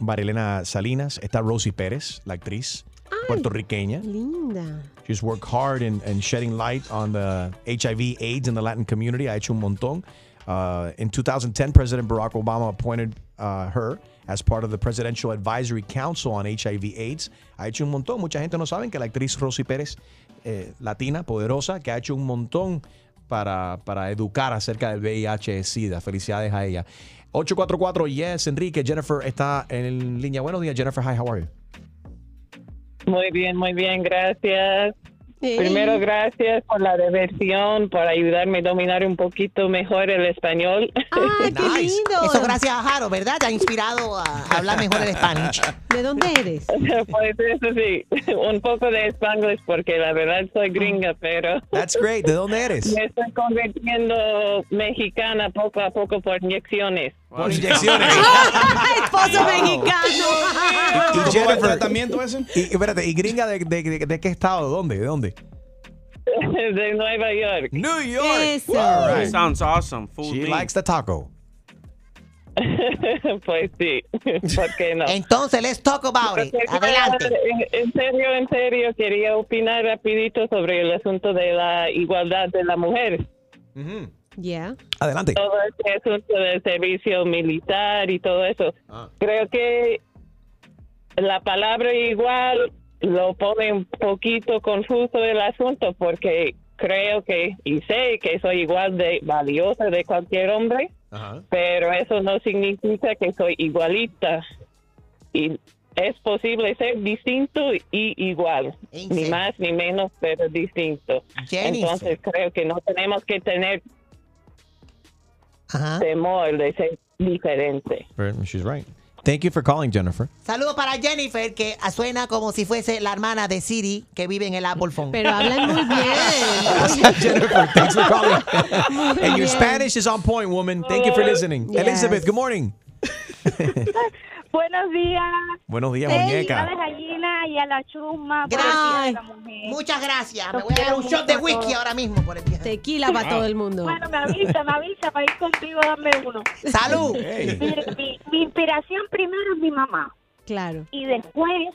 María Elena Salinas, está Rosie Pérez, la actriz puertorriqueña. Linda. She's worked hard in, in shedding light on the HIV AIDS in the Latin community. Ha hecho un montón. Uh, in 2010, President Barack Obama appointed uh, her as part of the Presidential Advisory Council on HIV/AIDS. Ha hecho un montón. Mucha gente no sabe que la actriz Rosy Pérez, eh, latina, poderosa, que ha hecho un montón para, para educar acerca del VIH-Sida. Felicidades a ella. 844 Yes, Enrique. Jennifer está en línea. Buenos días, Jennifer. Hi, how are you? Muy bien, muy bien, gracias. Primero, gracias por la diversión, por ayudarme a dominar un poquito mejor el español. Nice. Eso gracias a Jaro, ¿verdad? Te ha inspirado a hablar mejor el español. ¿De dónde eres? pues eso sí, un poco de español porque la verdad soy gringa, pero... That's great. ¿De dónde eres? Me estoy convirtiendo mexicana poco a poco por inyecciones. Por inyecciones. Esposo mexicano. Y Jennifer, tratamiento ese? Y, espérate, ¿y gringa de, de- de- de qué estado? ¿De dónde? ¿De dónde? de Nueva York. New York. Eso. All right. Sounds awesome. Full She bean. likes the taco. pues sí, ¿por qué no? Entonces, let's talk about it. Adelante. En, en serio, en serio, quería opinar rapidito sobre el asunto de la igualdad de la mujer. Yeah. Adelante. Todo este asunto del servicio militar y todo eso. Creo que la palabra igual lo pone un poquito confuso el asunto porque creo que y sé que soy igual de valiosa de cualquier hombre, pero eso no significa que soy igualita. Y es posible ser distinto y igual, ni más ni menos, pero distinto. Jennifer. Entonces creo que no tenemos que tener temor de ser diferente. She's right. Thank you for calling, Jennifer. Saludos para Jennifer, que suena como si fuese la hermana de Siri, que vive en el Apple Phone. Pero hablan muy bien. Jennifer, thanks for calling. Muy and your. Spanish is on point, woman. Thank you for listening. Yes. Elizabeth, good morning. Buenos días. Buenos días, A muñeca. la gallina y a la chuma. por el Gracias. Día de la Mujer. Muchas gracias. Me voy a dar un shot de a whisky ahora mismo por el día. Tequila para todo el mundo. Bueno, me avisa, me avisa para ir contigo, dame uno. Salud. Mire, mi, mi inspiración primero es mi mamá. Claro. Y después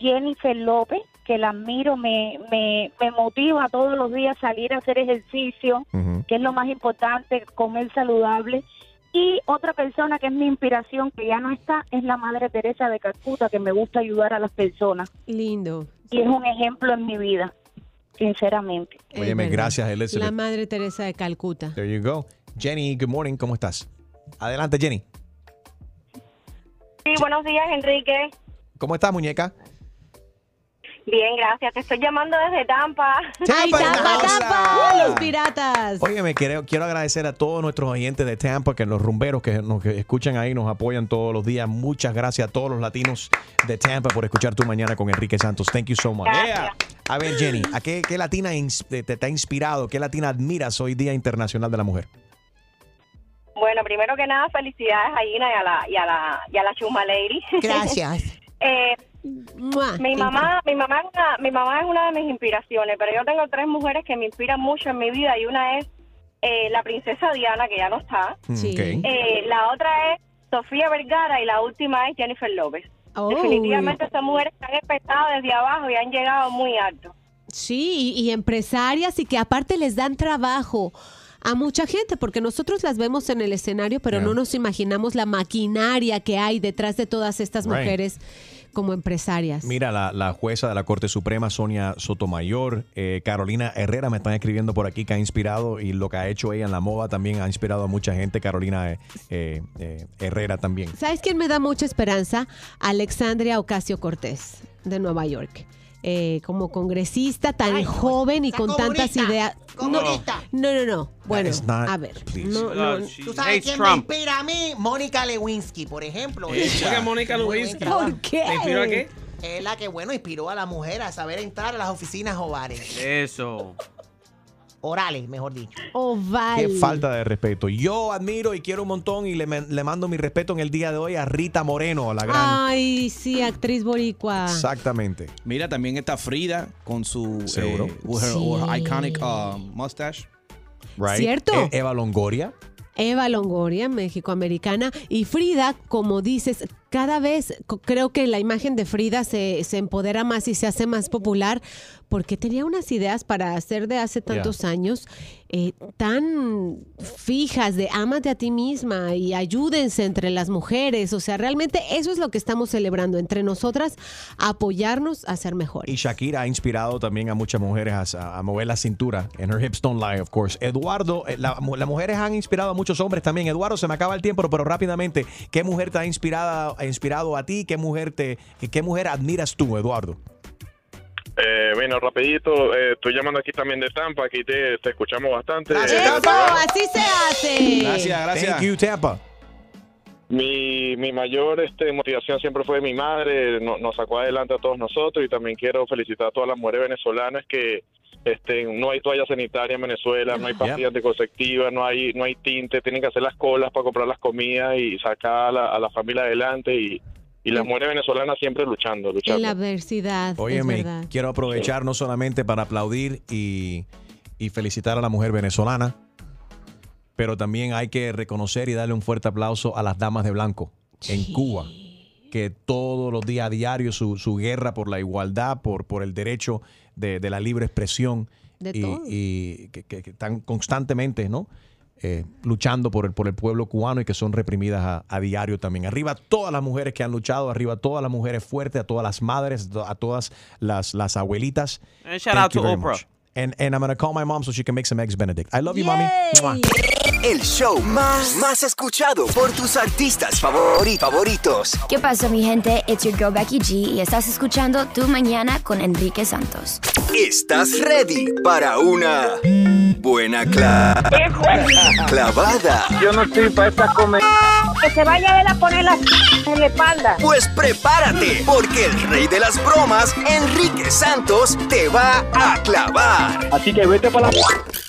Jennifer López, que la admiro, me, me, me motiva todos los días a salir a hacer ejercicio, que es lo más importante, comer saludable. Y otra persona que es mi inspiración, que ya no está, es la Madre Teresa de Calcuta, que me gusta ayudar a las personas. Lindo. Y es un ejemplo en mi vida, sinceramente. Óyeme, gracias, La Elizabeth. Madre Teresa de Calcuta. There you go. Jenny, good morning. ¿Cómo estás? Adelante, Jenny. Sí, buenos días, Enrique. ¿Cómo estás, muñeca? Bien, gracias. Te estoy llamando desde Tampa. ¡Ay, Tampa, Tampa! Los piratas. Óyeme, quiero, quiero agradecer a todos nuestros oyentes de Tampa, que los rumberos que nos que escuchan ahí, nos apoyan todos los días. Muchas gracias a todos los latinos de Tampa por escuchar tu mañana con Enrique Santos. Thank you so much. A ver, Jenny, ¿a qué, qué latina te, te ha inspirado? ¿Qué latina admiras hoy Día Internacional de la Mujer? Bueno, primero que nada, felicidades a Gina y a la, y a la, y a la Chuma Lady. Gracias. Eh, mi mamá, mi mamá, es una, mi mamá es una de mis inspiraciones, pero yo tengo tres mujeres que me inspiran mucho en mi vida y una es eh, la princesa Diana que ya no está, Sí. Ok. Eh, la otra es Sofía Vergara y la última es Jennifer López. Oh. Definitivamente estas mujeres han empezado desde abajo y han llegado muy alto. Sí, y, y empresarias y que aparte les dan trabajo a mucha gente, porque nosotros las vemos en el escenario, pero Yeah. no nos imaginamos la maquinaria que hay detrás de todas estas Right. mujeres como empresarias. Mira, la, la jueza de la Corte Suprema, Sonia Sotomayor, eh, Carolina Herrera, me están escribiendo por aquí que ha inspirado y lo que ha hecho ella en la moda también ha inspirado a mucha gente. Carolina eh, eh, eh, Herrera también. ¿Sabes quién me da mucha esperanza? Alexandria Ocasio Cortés, de Nueva York. Eh, como congresista tan joven y con tantas ideas. No, no, no, no. Bueno, not- a ver. no, no, ¿Tú sabes quién me inspira a mí? Mónica Lewinsky, por ejemplo. ¿Por qué Mónica Lewinsky? ¿Por qué? ¿Te inspiró a qué? Es la que, bueno, inspiró a la mujer a saber entrar a las oficinas ovales. Eso. Orales, mejor dicho. Oval. Qué falta de respeto. Yo admiro y quiero un montón y le, mando mi respeto en el día de hoy a Rita Moreno, la gran. Ay, sí, actriz boricua. Exactamente. Mira, también está Frida con su Seguro. eh, her, Sí. with her iconic uh, mustache. Right. ¿Cierto? E- Eva Longoria. Eva Longoria, México-americana, y Frida, como dices, cada vez creo que la imagen de Frida se, se empodera más y se hace más popular porque tenía unas ideas para hacer de hace tantos años eh, tan fijas de ámate a ti misma y ayúdense entre las mujeres. O sea, realmente eso es lo que estamos celebrando entre nosotras, apoyarnos a ser mejores. Y Shakira ha inspirado también a muchas mujeres a, a mover la cintura. En Her Hips Don't Lie, of course. Eduardo, eh, la- mu- las mujeres han inspirado a muchos hombres también. Eduardo, se me acaba el tiempo, pero rápidamente, ¿qué mujer te ha inspirado, ha inspirado a ti? ¿Qué mujer, te, qué mujer admiras tú, Eduardo? Eh, bueno, rapidito, eh, estoy llamando aquí también de Tampa, aquí te, te escuchamos bastante. Eso, Eh, así se hace. Thank you, Tampa. Mi, mi mayor este, motivación siempre fue mi madre, no- nos sacó adelante a todos nosotros y también quiero felicitar a todas las mujeres venezolanas que este, no hay toalla sanitaria en Venezuela, no hay pastillas anticonceptivas, no hay, no hay tinte, tienen que hacer las colas para comprar las comidas y sacar a la, a la familia adelante y, y las mujeres venezolanas siempre luchando, En luchando. la adversidad, es Óyeme, verdad. quiero aprovechar no solamente para aplaudir y, y felicitar a la mujer venezolana, pero también hay que reconocer y darle un fuerte aplauso a las damas de blanco en Cuba, que todos los días a diario su, su guerra por la igualdad, por, por el derecho de, de la libre expresión De y, que, que- que están constantemente, ¿no? Eh, luchando por el, por el pueblo cubano y que son reprimidas a, a diario también. Arriba todas las mujeres que han luchado, arriba todas las mujeres fuertes, a todas las madres, a todas las, las abuelitas. And shout Thank out to Oprah. much. And, and I'm going to call my mom so she can make some eggs Benedict. I love you, mommy. Mwah. El show más, más escuchado por tus artistas favori- favoritos. ¿Qué pasa, mi gente? It's your girl Becky G y estás escuchando Tu Mañana con Enrique Santos. ¿Estás ready para una buena cla- clavada? Yo no estoy para esta comer. Que se vaya a él a poner la en la espalda. Pues prepárate, porque el rey de las bromas, Enrique Santos, te va a clavar. Así que vete para la...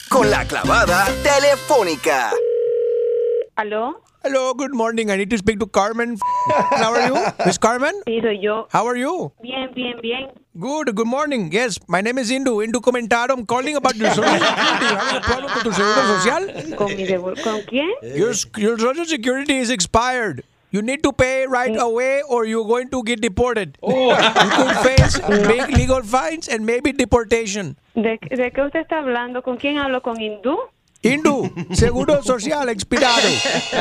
Con la clavada telefónica. ¿Aló? Hello, good morning. I need to speak to Carmen. How are you? Miss Carmen? Sí, soy yo. How are you? Bien, bien, bien. Good, good morning. Yes, my name is Indu. Indu Comentario. I'm calling about your social security. You having a problem con tu seguro social? ¿Con, mi seguro- ¿Con quién? Your, your social security is expired. You need to pay right away or you're going to get deported. Oh. You could face big legal fines and maybe deportation. ¿De, ¿De qué usted está hablando? ¿Con quién hablo? ¿Con Hindú? Indu, seguro social expirado.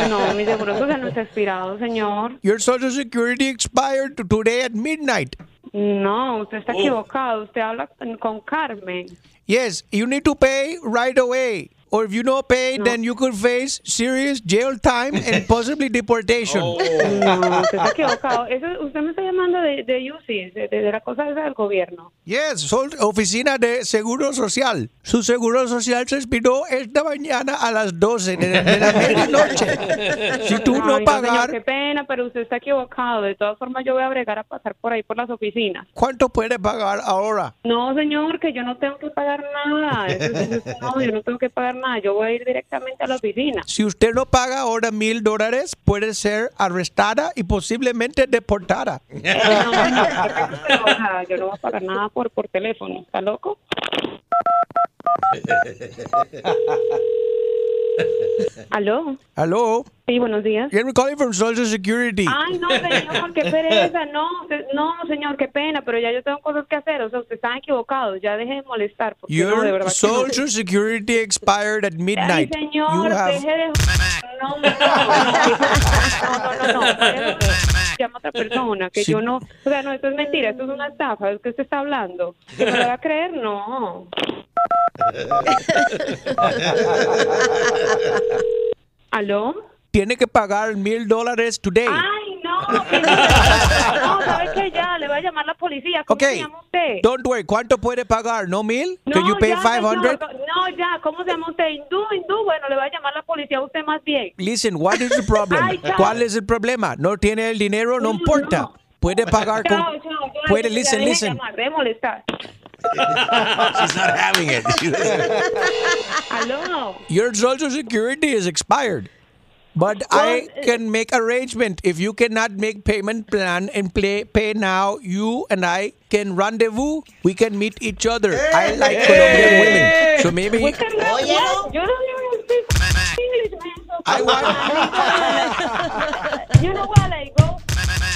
No, mi seguro social no está expirado, señor. Your social security expired to today at midnight. No, usted Oh. está equivocado. Usted habla con Carmen. Yes, you need to pay right away. Or if you don't pay, then you could face serious jail time and possibly deportation. No, usted está equivocado. Eso, usted me está llamando de, de UCI, de, de la cosa esa del gobierno. Yes, son oficina de seguro social. Su seguro social se expiró esta mañana a las 12 de, de la medianoche. Si tú no pagar, señor, qué pena, pero usted está equivocado. De todas formas, yo voy a bregar a pasar por ahí por las oficinas. ¿cuánto puede pagar ahora? No, señor, que yo no tengo que pagar nada. Eso- eso- eso- no, yo no tengo que pagar nada. Yo voy a ir directamente a la oficina. Si usted no paga ahora mil dólares, puede ser arrestada y posiblemente deportada. Eh, no, señor, pero, o sea, yo no voy a pagar nada por, por teléfono. ¿Está loco? ¿Aló? Hello? Sí, buenos días. I'm calling from Social Security. Ay, no, señor, qué pereza. No, no, señor, qué pena, pero ya yo tengo cosas que hacer. O sea, usted está equivocado. Ya deje de molestar. Porque no, de Your verdad que no. Social Security expired at midnight. Ay, señor, You have- deje de... No, no, no, no, no, no, no. Llama a otra persona, que Sí. yo no... O sea, no, esto es mentira, esto es una estafa, es que usted está hablando. ¿Que me lo va a creer? No. ¿Aló? Tiene que pagar mil dólares today. Ay, no, que no, no, ¿sabe qué? Ya, le voy a llamar a la policía. ¿Cómo Ok. se llama usted? Don't worry. ¿Cuánto puede pagar? ¿No mil? No, Can you pay ya, 500? señor, No, ya, ¿cómo se llama usted? Hindú, hindú. Bueno, le voy a llamar a la policía a usted más bien. Listen, what is the problem? Ay. ¿Cuál es el problema? ¿No tiene el dinero? No importa. Puede pagar con... Chao, chao, Puede, listen, listen. llamar, de molestar. She's not having it. ¿Aló? Your social security is expired. But I can make arrangement. If you cannot make payment plan and play, pay now, you and I can rendezvous. We can meet each other. I like Colombian women. So maybe... Oye, no. Yo no speak English, man. So I you know what, I go.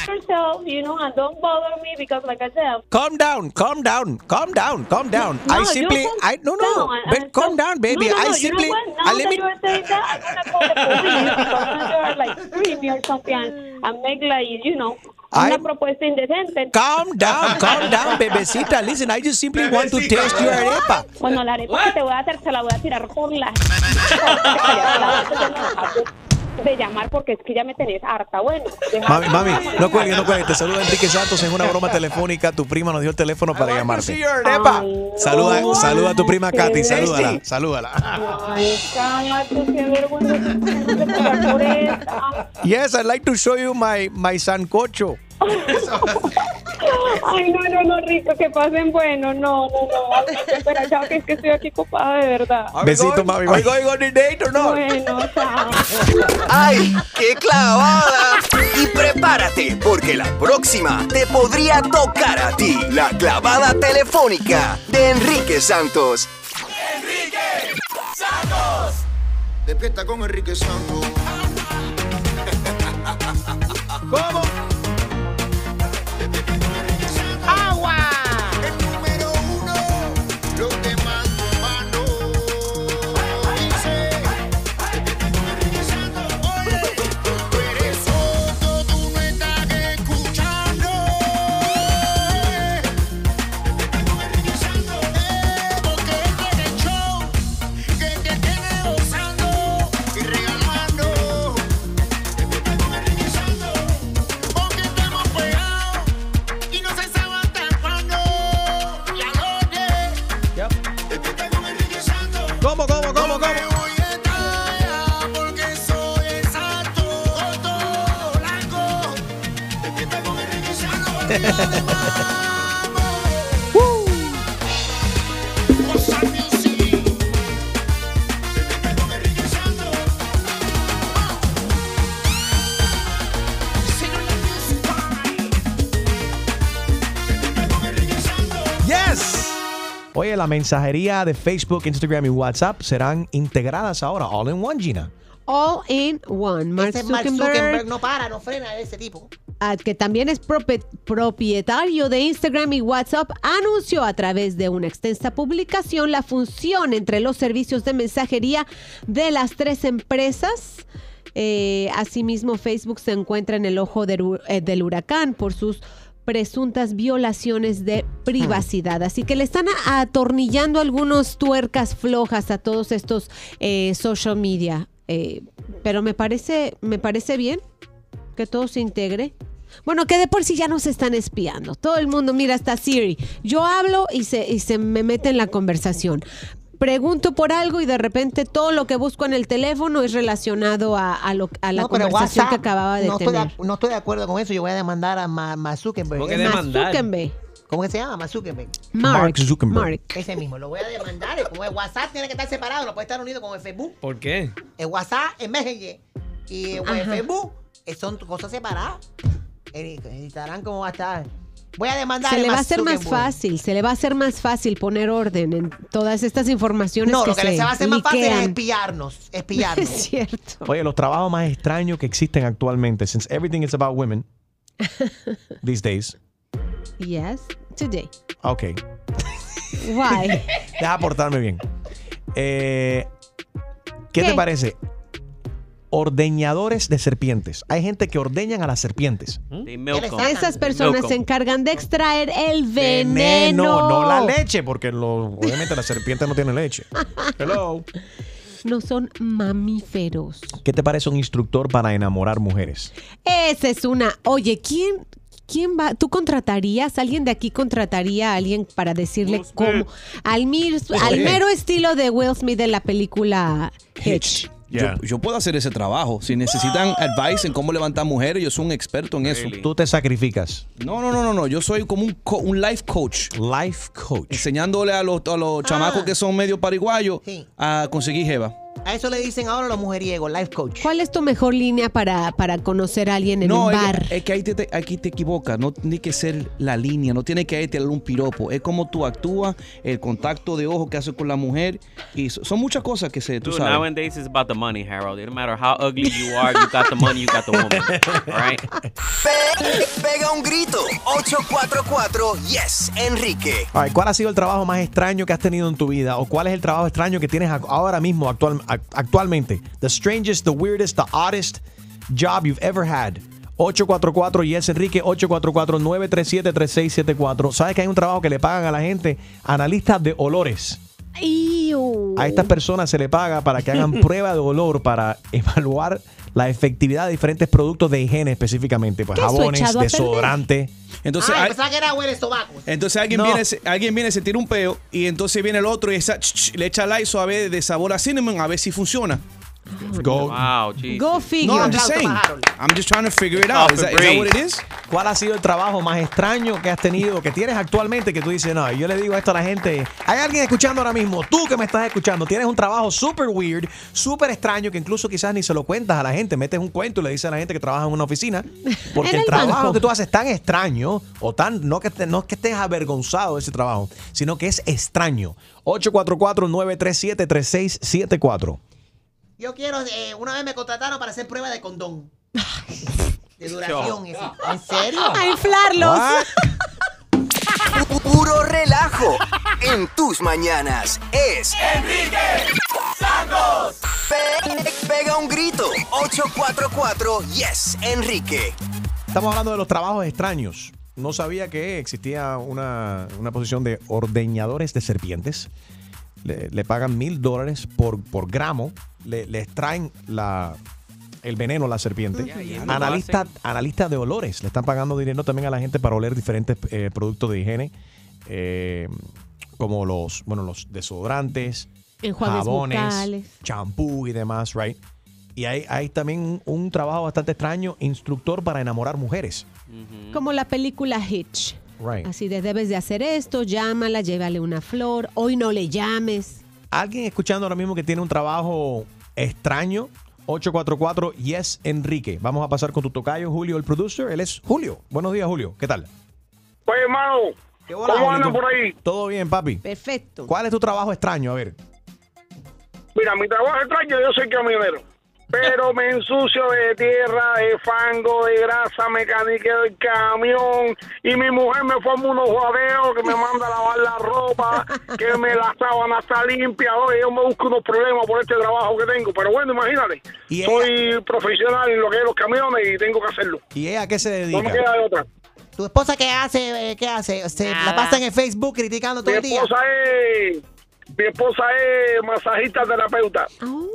On, don't bother me because, like I said, Calm down, calm down, calm down, calm down. No, I you simply, I no no, down, but and calm down, baby. No, no, I simply, you know what? I let that me. you're saying that, I'm gonna call the police because you're like screaming or something and, and make like you know una propuesta indecente. Calm down, calm down, bebecita. Listen, I just simply want to taste your arepa. Bueno, la arepa que te voy a hacer se la voy a tirar por la. de llamar porque es que ya me tenés harta. Bueno, Mami, mami, no cuelgues, no cuelgues. Te saluda Enrique Santos en una broma telefónica. Tu prima nos dio el teléfono para llamarte. Saluda, saluda a tu prima Katy, salúdala, salúdala. Ay, qué vergüenza. Yes, I'd like to show you my, my sancocho. Ay, no, no, no, rico, que pasen bueno. No, no, no. Espera, chao, que es que estoy aquí ocupada de verdad. Besito, mami. Are we going on a date or not? Bueno, chao. ¡Ay, qué clavada! Y prepárate, porque la próxima te podría tocar a ti. La clavada telefónica de Enrique Santos. Despierta con Enrique Santos. ¿Cómo? Oye, la mensajería de Facebook, Instagram y WhatsApp serán integradas ahora, all in one, Gina. All in one. Mark Ese Mark Zuckerberg, Zuckerberg no para, no frena ese tipo. Que también es propietario de Instagram y WhatsApp, anunció a través de una extensa publicación la función entre los servicios de mensajería de las tres empresas. Eh, asimismo, Facebook se encuentra en el ojo eh, del huracán por sus presuntas violaciones de privacidad. Así que le están atornillando algunos tuercas flojas a todos estos eh, social media. Pero me parece, me parece bien que todo se integre. Bueno, que de por sí ya nos están espiando. Todo el mundo, mira, hasta Siri. Yo hablo y se, y se me mete en la conversación. Pregunto por algo y de repente todo lo que busco en el teléfono es relacionado a, a lo- a la No, conversación que WhatsApp, acababa de no estoy tener. de, no estoy de acuerdo con eso. Yo voy a demandar a Ma, Ma Zuckerberg. ¿Cómo que Ma demandar? Zuckerberg. ¿Cómo que se llama? Ma Zuckerberg. Mark Mark Zuckerberg. Mark. Ese mismo. Lo voy a demandar. Como el WhatsApp tiene que estar separado, no puede estar unido con el Facebook. ¿Por qué? El WhatsApp es Messenger. Y el Ajá. Facebook eh, son cosas separadas. Eh, Editarán cómo va a estar. Voy a demandar Se le va a hacer más fácil, se le va a hacer más fácil poner orden en todas estas informaciones No, que lo que se se va a hacer más fácil es liquean. espiarnos. Espiarnos. Es cierto. Oye, los trabajos más extraños que existen actualmente, since everything is about women these days. Yes, today. Ok. Why? Deja portarme bien. Eh, ¿qué, ¿Qué? te parece? Ordeñadores de serpientes. Hay gente que ordeñan a las serpientes. Esas personas se encargan de extraer el veneno. Veneno, no la leche, porque lo- obviamente la serpiente no tiene leche. Hello. No son mamíferos. ¿Qué te parece un instructor para enamorar mujeres? Esa es una. Oye, ¿quién, quién va? ¿Tú contratarías? ¿Alguien de aquí contrataría a alguien para decirle cómo? Al, mir- al Oye. mero estilo de Will Smith de la película Hitch. Yo, yo puedo hacer ese trabajo. Si necesitan advice en cómo levantar mujeres, yo soy un experto en eso. Tú te sacrificas. No, no, no, no, no. Yo soy como un, co- un life coach. Life coach. Enseñándole a los, a los chamacos que son medio pariguayos a conseguir jeva. A eso le dicen ahora los mujeriegos, life coach. ¿Cuál es tu mejor línea para, para conocer a alguien en No, un es bar? Es, que ahí te, te- aquí te equivocas. No tiene que ser la línea, no tiene que ahí tener un piropo. Es como tú actúas, el contacto de ojo que haces con la mujer. Y so- son muchas cosas que se, tú Dude, sabes. nowadays it's about the money, Harold. It matter how ugly you are, you got the money, you got the woman. Right? Pe- pega un grito. 844 Yes, Enrique. All right, ¿Cuál ha sido el trabajo más extraño que has tenido en tu vida? ¿O cuál es el trabajo extraño que tienes ahora mismo, actual- ac- actualmente? The strangest, the weirdest, the oddest job you've ever had. 844 Yes Enrique 844-937-3674. ¿Sabes que hay un trabajo que le pagan a la gente? Analistas de olores. Iu. A estas personas se le paga para que hagan prueba de olor para evaluar la efectividad de diferentes productos de higiene específicamente. Pues ¿Qué es jabones, echado a perder? desodorante. Entonces, ah, hay- pensaba que era huele sobaco. entonces alguien, No. viene, se- alguien viene, se tira un peo y entonces viene el otro y esa- ch- ch- le echa Lysol a ver de sabor a cinnamon a ver si funciona. Go, Wow. Go figure. No, I'm just saying. I'm just trying to figure it out. Is that, is that what it is? ¿Cuál ha sido el trabajo más extraño que has tenido, que tienes actualmente, que tú dices, no, yo le digo esto a la gente, hay alguien escuchando ahora mismo, tú que me estás escuchando, tienes un trabajo súper weird, súper extraño, que incluso quizás ni se lo cuentas a la gente, metes un cuento y le dices a la gente que trabaja en una oficina, porque el el trabajo banco. que tú haces es tan extraño, o tan, no que, te- no es que estés avergonzado de ese trabajo, sino que es extraño. 844-937-3674. Yo quiero, eh, una vez me contrataron para hacer prueba de condón. De duración. ¿En serio? A inflarlos. Pu- Puro relajo en tus mañanas. Es Enrique Santos. pega un grito. 844 Yes, Enrique. Estamos hablando de los trabajos extraños. No sabía que existía una, una posición de ordeñadores de serpientes. Le, le pagan mil dólares por, por gramo. Le, le extraen la, el veneno a la serpiente. Lo Analista, de olores. Le están pagando dinero también a la gente para oler diferentes eh, productos de higiene. eh, como los, bueno, los desodorantes, Enjuagues jabones, bucales. champú y demás, right? Y hay, hay también un, un trabajo bastante extraño, instructor para enamorar mujeres. Como la película Hitch. Right. Así de debes de hacer esto, llámala, llévale una flor, hoy no le llames. Alguien escuchando ahora mismo que tiene un trabajo extraño, 844 Yes Enrique. Vamos a pasar con tu tocayo, Julio, el producer. Él es Julio. Buenos días, Julio. ¿Qué tal? Pues, hermano, hola, ¿cómo andan por ahí? Todo bien, papi. Perfecto. ¿Cuál es tu trabajo extraño? A ver. Mira, mi trabajo extraño, yo soy camionero. Pero me ensucio de tierra, de fango, de grasa, mecánica del camión. Y mi mujer me forma unos juadeos que me manda a lavar la ropa, que me la sábana está limpia. Oye, yo me busco unos problemas por este trabajo que tengo. Pero bueno, imagínate. ¿Y soy profesional en lo que es los camiones y tengo que hacerlo. ¿Y ella a qué se No me dedica? queda de otra. ¿Tu esposa qué hace? eh, ¿Qué hace? Se la pasa en el Facebook criticando todo Mi el día. esposa es... Mi esposa es masajista terapeuta.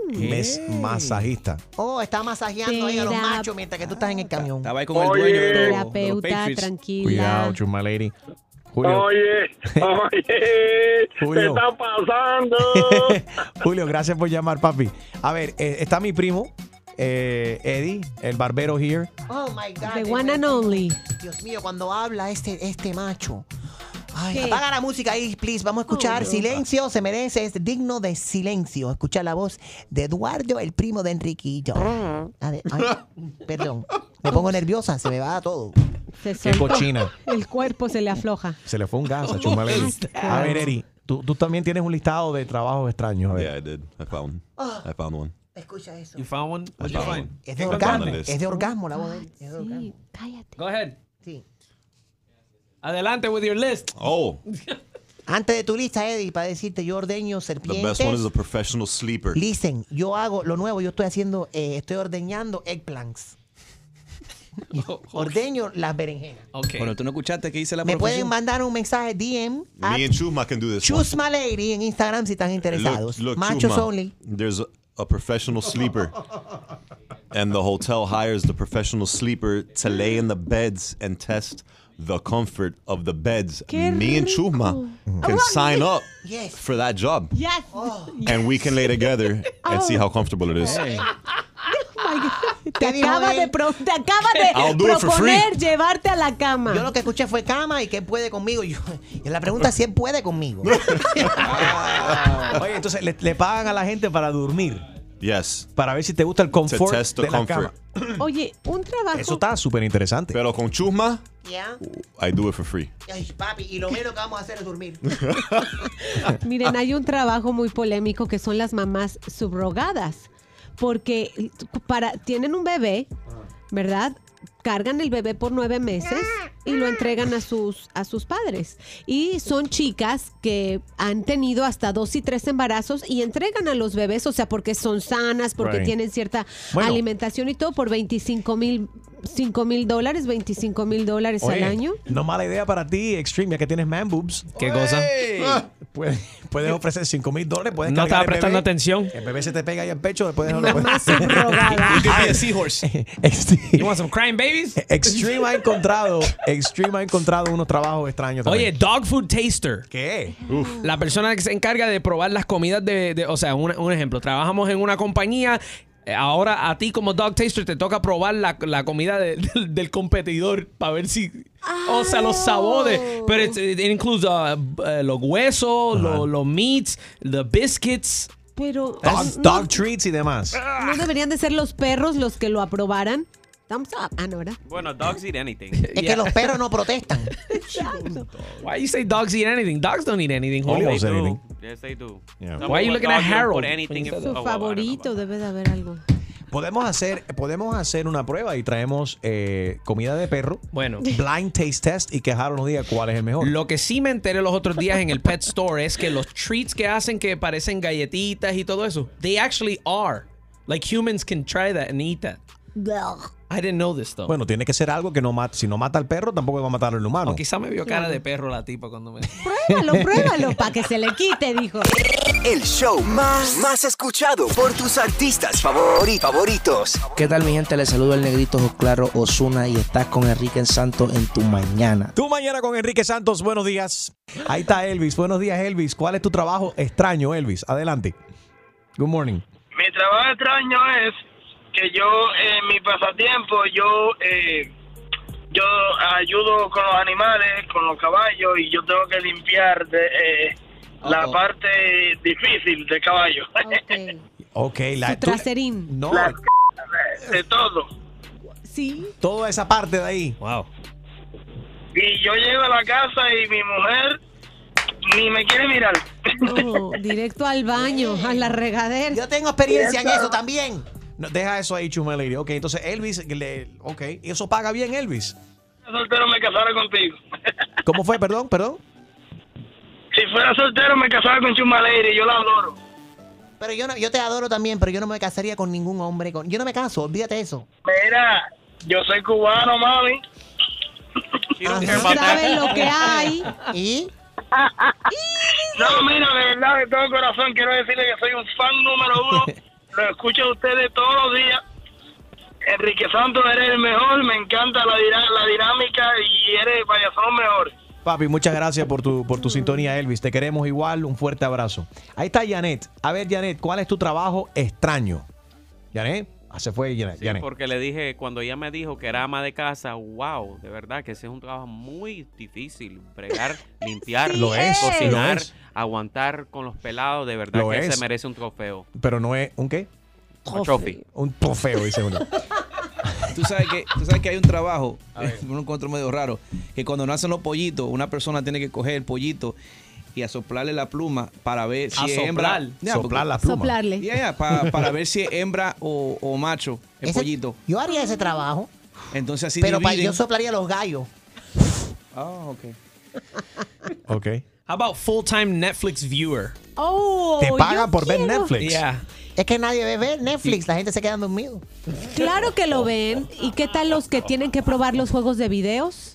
Mes masajista. Oh, está masajeando ahí a los Terap- machos mientras que tú estás en el camión. Estaba ahí con el Oye. dueño de los- de los Terapeuta, Patriots. tranquila. Cuidado, chuma lady. Julio. Oye, oye, ¿qué Julio. está pasando? Julio, gracias por llamar, papi. A ver, eh, está mi primo, eh, Eddie, el barbero here. Oh my God. The one and only. Dios mío, cuando habla este, este macho. Ay, apaga la música ahí, please. Vamos a escuchar. Oh, silencio se merece, es digno de silencio. Escuchar la voz de Eduardo, el primo de Enriquillo. A ver, ay, perdón. Me pongo nerviosa, se me va todo. Se Qué cochina. El cuerpo se le afloja. Se le fue un gas a chuma lady. A ver, Eddie, tú, tú también tienes un listado de trabajos extraños. A ver. Yeah, I did. I found. I found one. Escucha eso. You found one? What'd you find? Es de orgasmo. Es de orgasmo la voz de él. Es de orgasmo. Sí, cállate. Go ahead. Adelante with your list. Oh, Antes de tu lista, Eddie, para decirte, yo ordeño the serpientes. best one is a professional sleeper. Listen, yo hago lo nuevo, yo estoy haciendo, eh, estoy ordeñando eggplants. Ordeño las berenjenas. Okay. Bueno, tú no escuchaste que hice la Me pueden mandar un mensaje DM Me and Chuma can do this. one. Chusma Lady en Instagram si están interesados. Look, look, Machos only. There's a, a professional sleeper, and the hotel hires the professional sleeper to lay in the beds and test the comfort of the beds. Qué Me and Chuma can sign up Yes. for that job, Yes. and we can lay together and see how comfortable it is. Te dijo acaba él? de, pro- te acaba de I'll do it for free. proponer llevarte a la cama. Yo lo que escuché fue cama y que él puede conmigo. Yo, y la pregunta es si él puede conmigo. Oye, entonces le, le pagan a la gente para dormir. Yes. Para ver si te gusta el To confort test the de la comfort. cama. Oye, un trabajo. Eso está súper interesante. Pero con chusma, Ya. I do it for free. Ay, papi, y lo menos que vamos a hacer es dormir. Miren, hay un trabajo muy polémico que son las mamás subrogadas. Porque para, tienen un bebé, ¿verdad? Cargan el bebé por nueve meses y lo entregan a sus, a sus padres. Y son chicas que han tenido hasta dos y tres embarazos y entregan a los bebés, o sea, porque son sanas, porque Right. tienen cierta Bueno. alimentación y todo, por 25 mil 5 mil dólares, 25 mil dólares al año. No mala idea para ti, Extreme, ya que tienes man boobs. ¿Qué cosa? Ah, Puedes, puedes ofrecer 5 mil dólares. puedes No estaba prestando bebé. atención. El bebé se te pega ahí al pecho, después de Mamá subrogada. You could be a seahorse. Extreme, You want some crying babies? Extreme ha encontrado, Extreme ha encontrado unos trabajos extraños Oye, dog food taster. ¿Qué? La persona que se encarga de probar las comidas de, de- o sea, un, un ejemplo, trabajamos en una compañía, ahora a ti como dog taster te toca probar la, la comida de- del, del competidor para ver si, o sea, los sabores. Pero it, it includes uh, uh, los huesos, los, los meats, the biscuits. Pero Dog, no- dog treats y demás. ¿No deberían de ser los perros los que lo aprobaran? Thumbs up. Ah, no, ¿verdad? Bueno, dogs eat anything. Es que los perros no protestan. Why you say dogs eat anything? Dogs don't eat anything. Julio. Almost anything. Yes, they do. Yeah. Why you of looking at Harold anything you oh, Su favorito debe de haber algo. Podemos hacer, podemos hacer una prueba y traemos eh, comida de perro, Bueno. blind taste test y que Harold nos diga cuál es el mejor. Lo que sí me enteré los otros días en el pet store es que los treats que hacen que parecen galletitas y todo eso, they actually are. Like humans can try that and eat that. I didn't know this though. Bueno, tiene que ser algo que no mata. Si no mata al perro, tampoco va a matar al humano. o quizá me vio cara de perro la tipa cuando me. Pruébalo, pruébalo, para que se le quite, dijo. El show más, más escuchado por tus artistas favori- favoritos. ¿Qué tal mi gente? Les saludo el negrito Claro Osuna y estás con Enrique Santos en tu mañana. Tú mañana con Enrique Santos, buenos días. Ahí está Elvis. Buenos días, Elvis. ¿Cuál es tu trabajo extraño, Elvis? Adelante. Good morning. Mi trabajo extraño es que yo en mi pasatiempo yo eh, yo ayudo con los animales, con los caballos y yo tengo que limpiar de, eh, la parte difícil del caballo. Ok, la Su traserín. No, La- de todo. Sí. toda esa parte de ahí. Wow. Y yo llego a la casa y mi mujer ni me quiere mirar. No, directo al baño, a la regadera. Yo tengo experiencia en eso también. No, deja eso ahí, Chuma Lady. Ok, entonces Elvis, le, ok, ¿y eso paga bien, Elvis? soltero me casara contigo. ¿Cómo fue? Perdón, perdón. Si fuera soltero me casara con Chumaleire, yo la adoro. Pero yo no, yo te adoro también, pero yo no me casaría con ningún hombre. Con, yo no me caso, olvídate eso. Mira, yo soy cubano, mami. ¿Sabes lo que hay? ¿Y? No, mira, de verdad, de todo corazón, quiero decirle que soy un fan número uno. Lo escucho a ustedes todos los días. Enrique Santos, eres el mejor. Me encanta la, la dinámica y eres, son los mejores. Papi, muchas gracias por tu, por tu sintonía, Elvis. Te queremos igual. Un fuerte abrazo. Ahí está Janet. A ver, Janet, ¿cuál es tu trabajo extraño? Janet, se fue Janet. Sí, porque le dije, cuando ella me dijo que era ama de casa, wow, de verdad que ese es un trabajo muy difícil. Bregar, limpiar, Lo es, cocinar, lo es. aguantar con los pelados, de verdad Lo que es. se merece un trofeo. Pero no es un qué? Un trophy. Un trofeo, dice uno. Tú sabes que, tú sabes que hay un trabajo, un encuentro medio raro, que cuando nacen los pollitos, una persona tiene que coger el pollito y a soplarle la pluma para ver si A es soplar. hembra. Ya, Soplar porque- la pluma. Soplarle. Ya, ya, pa- para ver si es hembra o, o macho el Ese- pollito. Yo haría ese trabajo, Entonces así pero pa- yo soplaría los gallos. Ah, ok. Ok. How about full-time Netflix viewer? Oh, Te pagan por ver quiero. Netflix. Yeah. Es que nadie ve ver Netflix, la gente se queda dormido. Claro que lo ven. ¿Y qué tal los que tienen que probar los juegos de videos?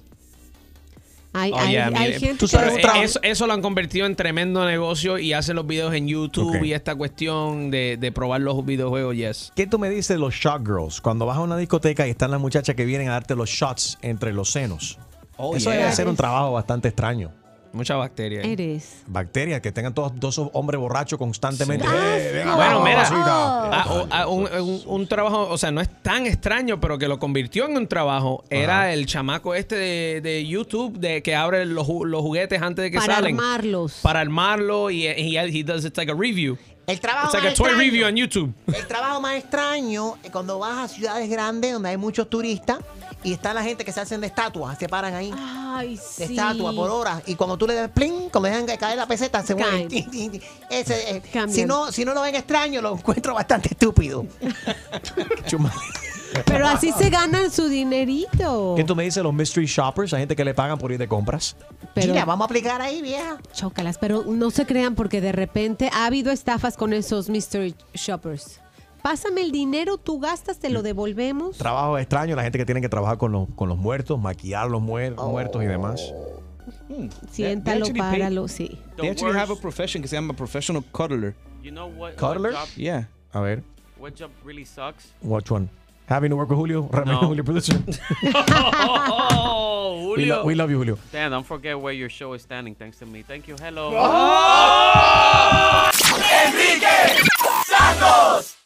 Hay, Oh, hay, yeah, hay mire, gente tú sabes, Eso, eso lo han convertido en tremendo negocio y hacen los videos en YouTube y esta cuestión de, de probar los videojuegos, yes. ¿Qué tú me dices de los shot girls? Cuando vas a una discoteca y están las muchachas que vienen a darte los shots entre los senos. Oh, Eso yeah. debe ser un trabajo bastante extraño. Mucha bacteria. ahí. Eres. Bacterias que tengan todos dos hombres borrachos constantemente. Sí. Eh, venga, Bueno, vamos, mira, mamacita. ah, o- ah, un, un- un trabajo, o sea, no es tan extraño, pero que lo convirtió en un trabajo, era el chamaco este de, de YouTube de que abre los, ju- los juguetes antes de que Para salen. armarlos. Para armarlo y, y he does it's like a review. El trabajo It's like más a toy extraño- review on YouTube. El trabajo más extraño es cuando vas a ciudades grandes donde hay muchos turistas y está la gente que se hacen de estatuas, se paran ahí. Ay, De sí. estatua por horas. Y cuando tú le das plin, cuando dejan caer la peseta, se mueven. Caen. Ese, eh, si, no, si no lo ven extraño, lo encuentro bastante estúpido. Pero así se ganan su dinerito. ¿Qué tú me dices los mystery shoppers? Hay gente que le pagan por ir de compras. Pero- Mira, vamos a aplicar ahí, vieja. Chócalas, pero no se crean porque de repente ha habido estafas con esos mystery shoppers. Pásame el dinero, tú gastas, te lo devolvemos. Trabajo extraño, la gente que tiene que trabajar con los, con los muertos, maquillar los muer- Oh. muertos y demás. Siéntalo, actually pay- páralo, sí. They actually have a profession que se llama professional cuddler. You know what? Cuddler? What job, Yeah. A ver, what job really sucks? which one? Having to work with Julio? No. Julio producer. Oh, We, Julio. lo- we love you, Julio. Dan, don't forget where your show is standing thanks to me. Thank you. Hello. Enrique Santos.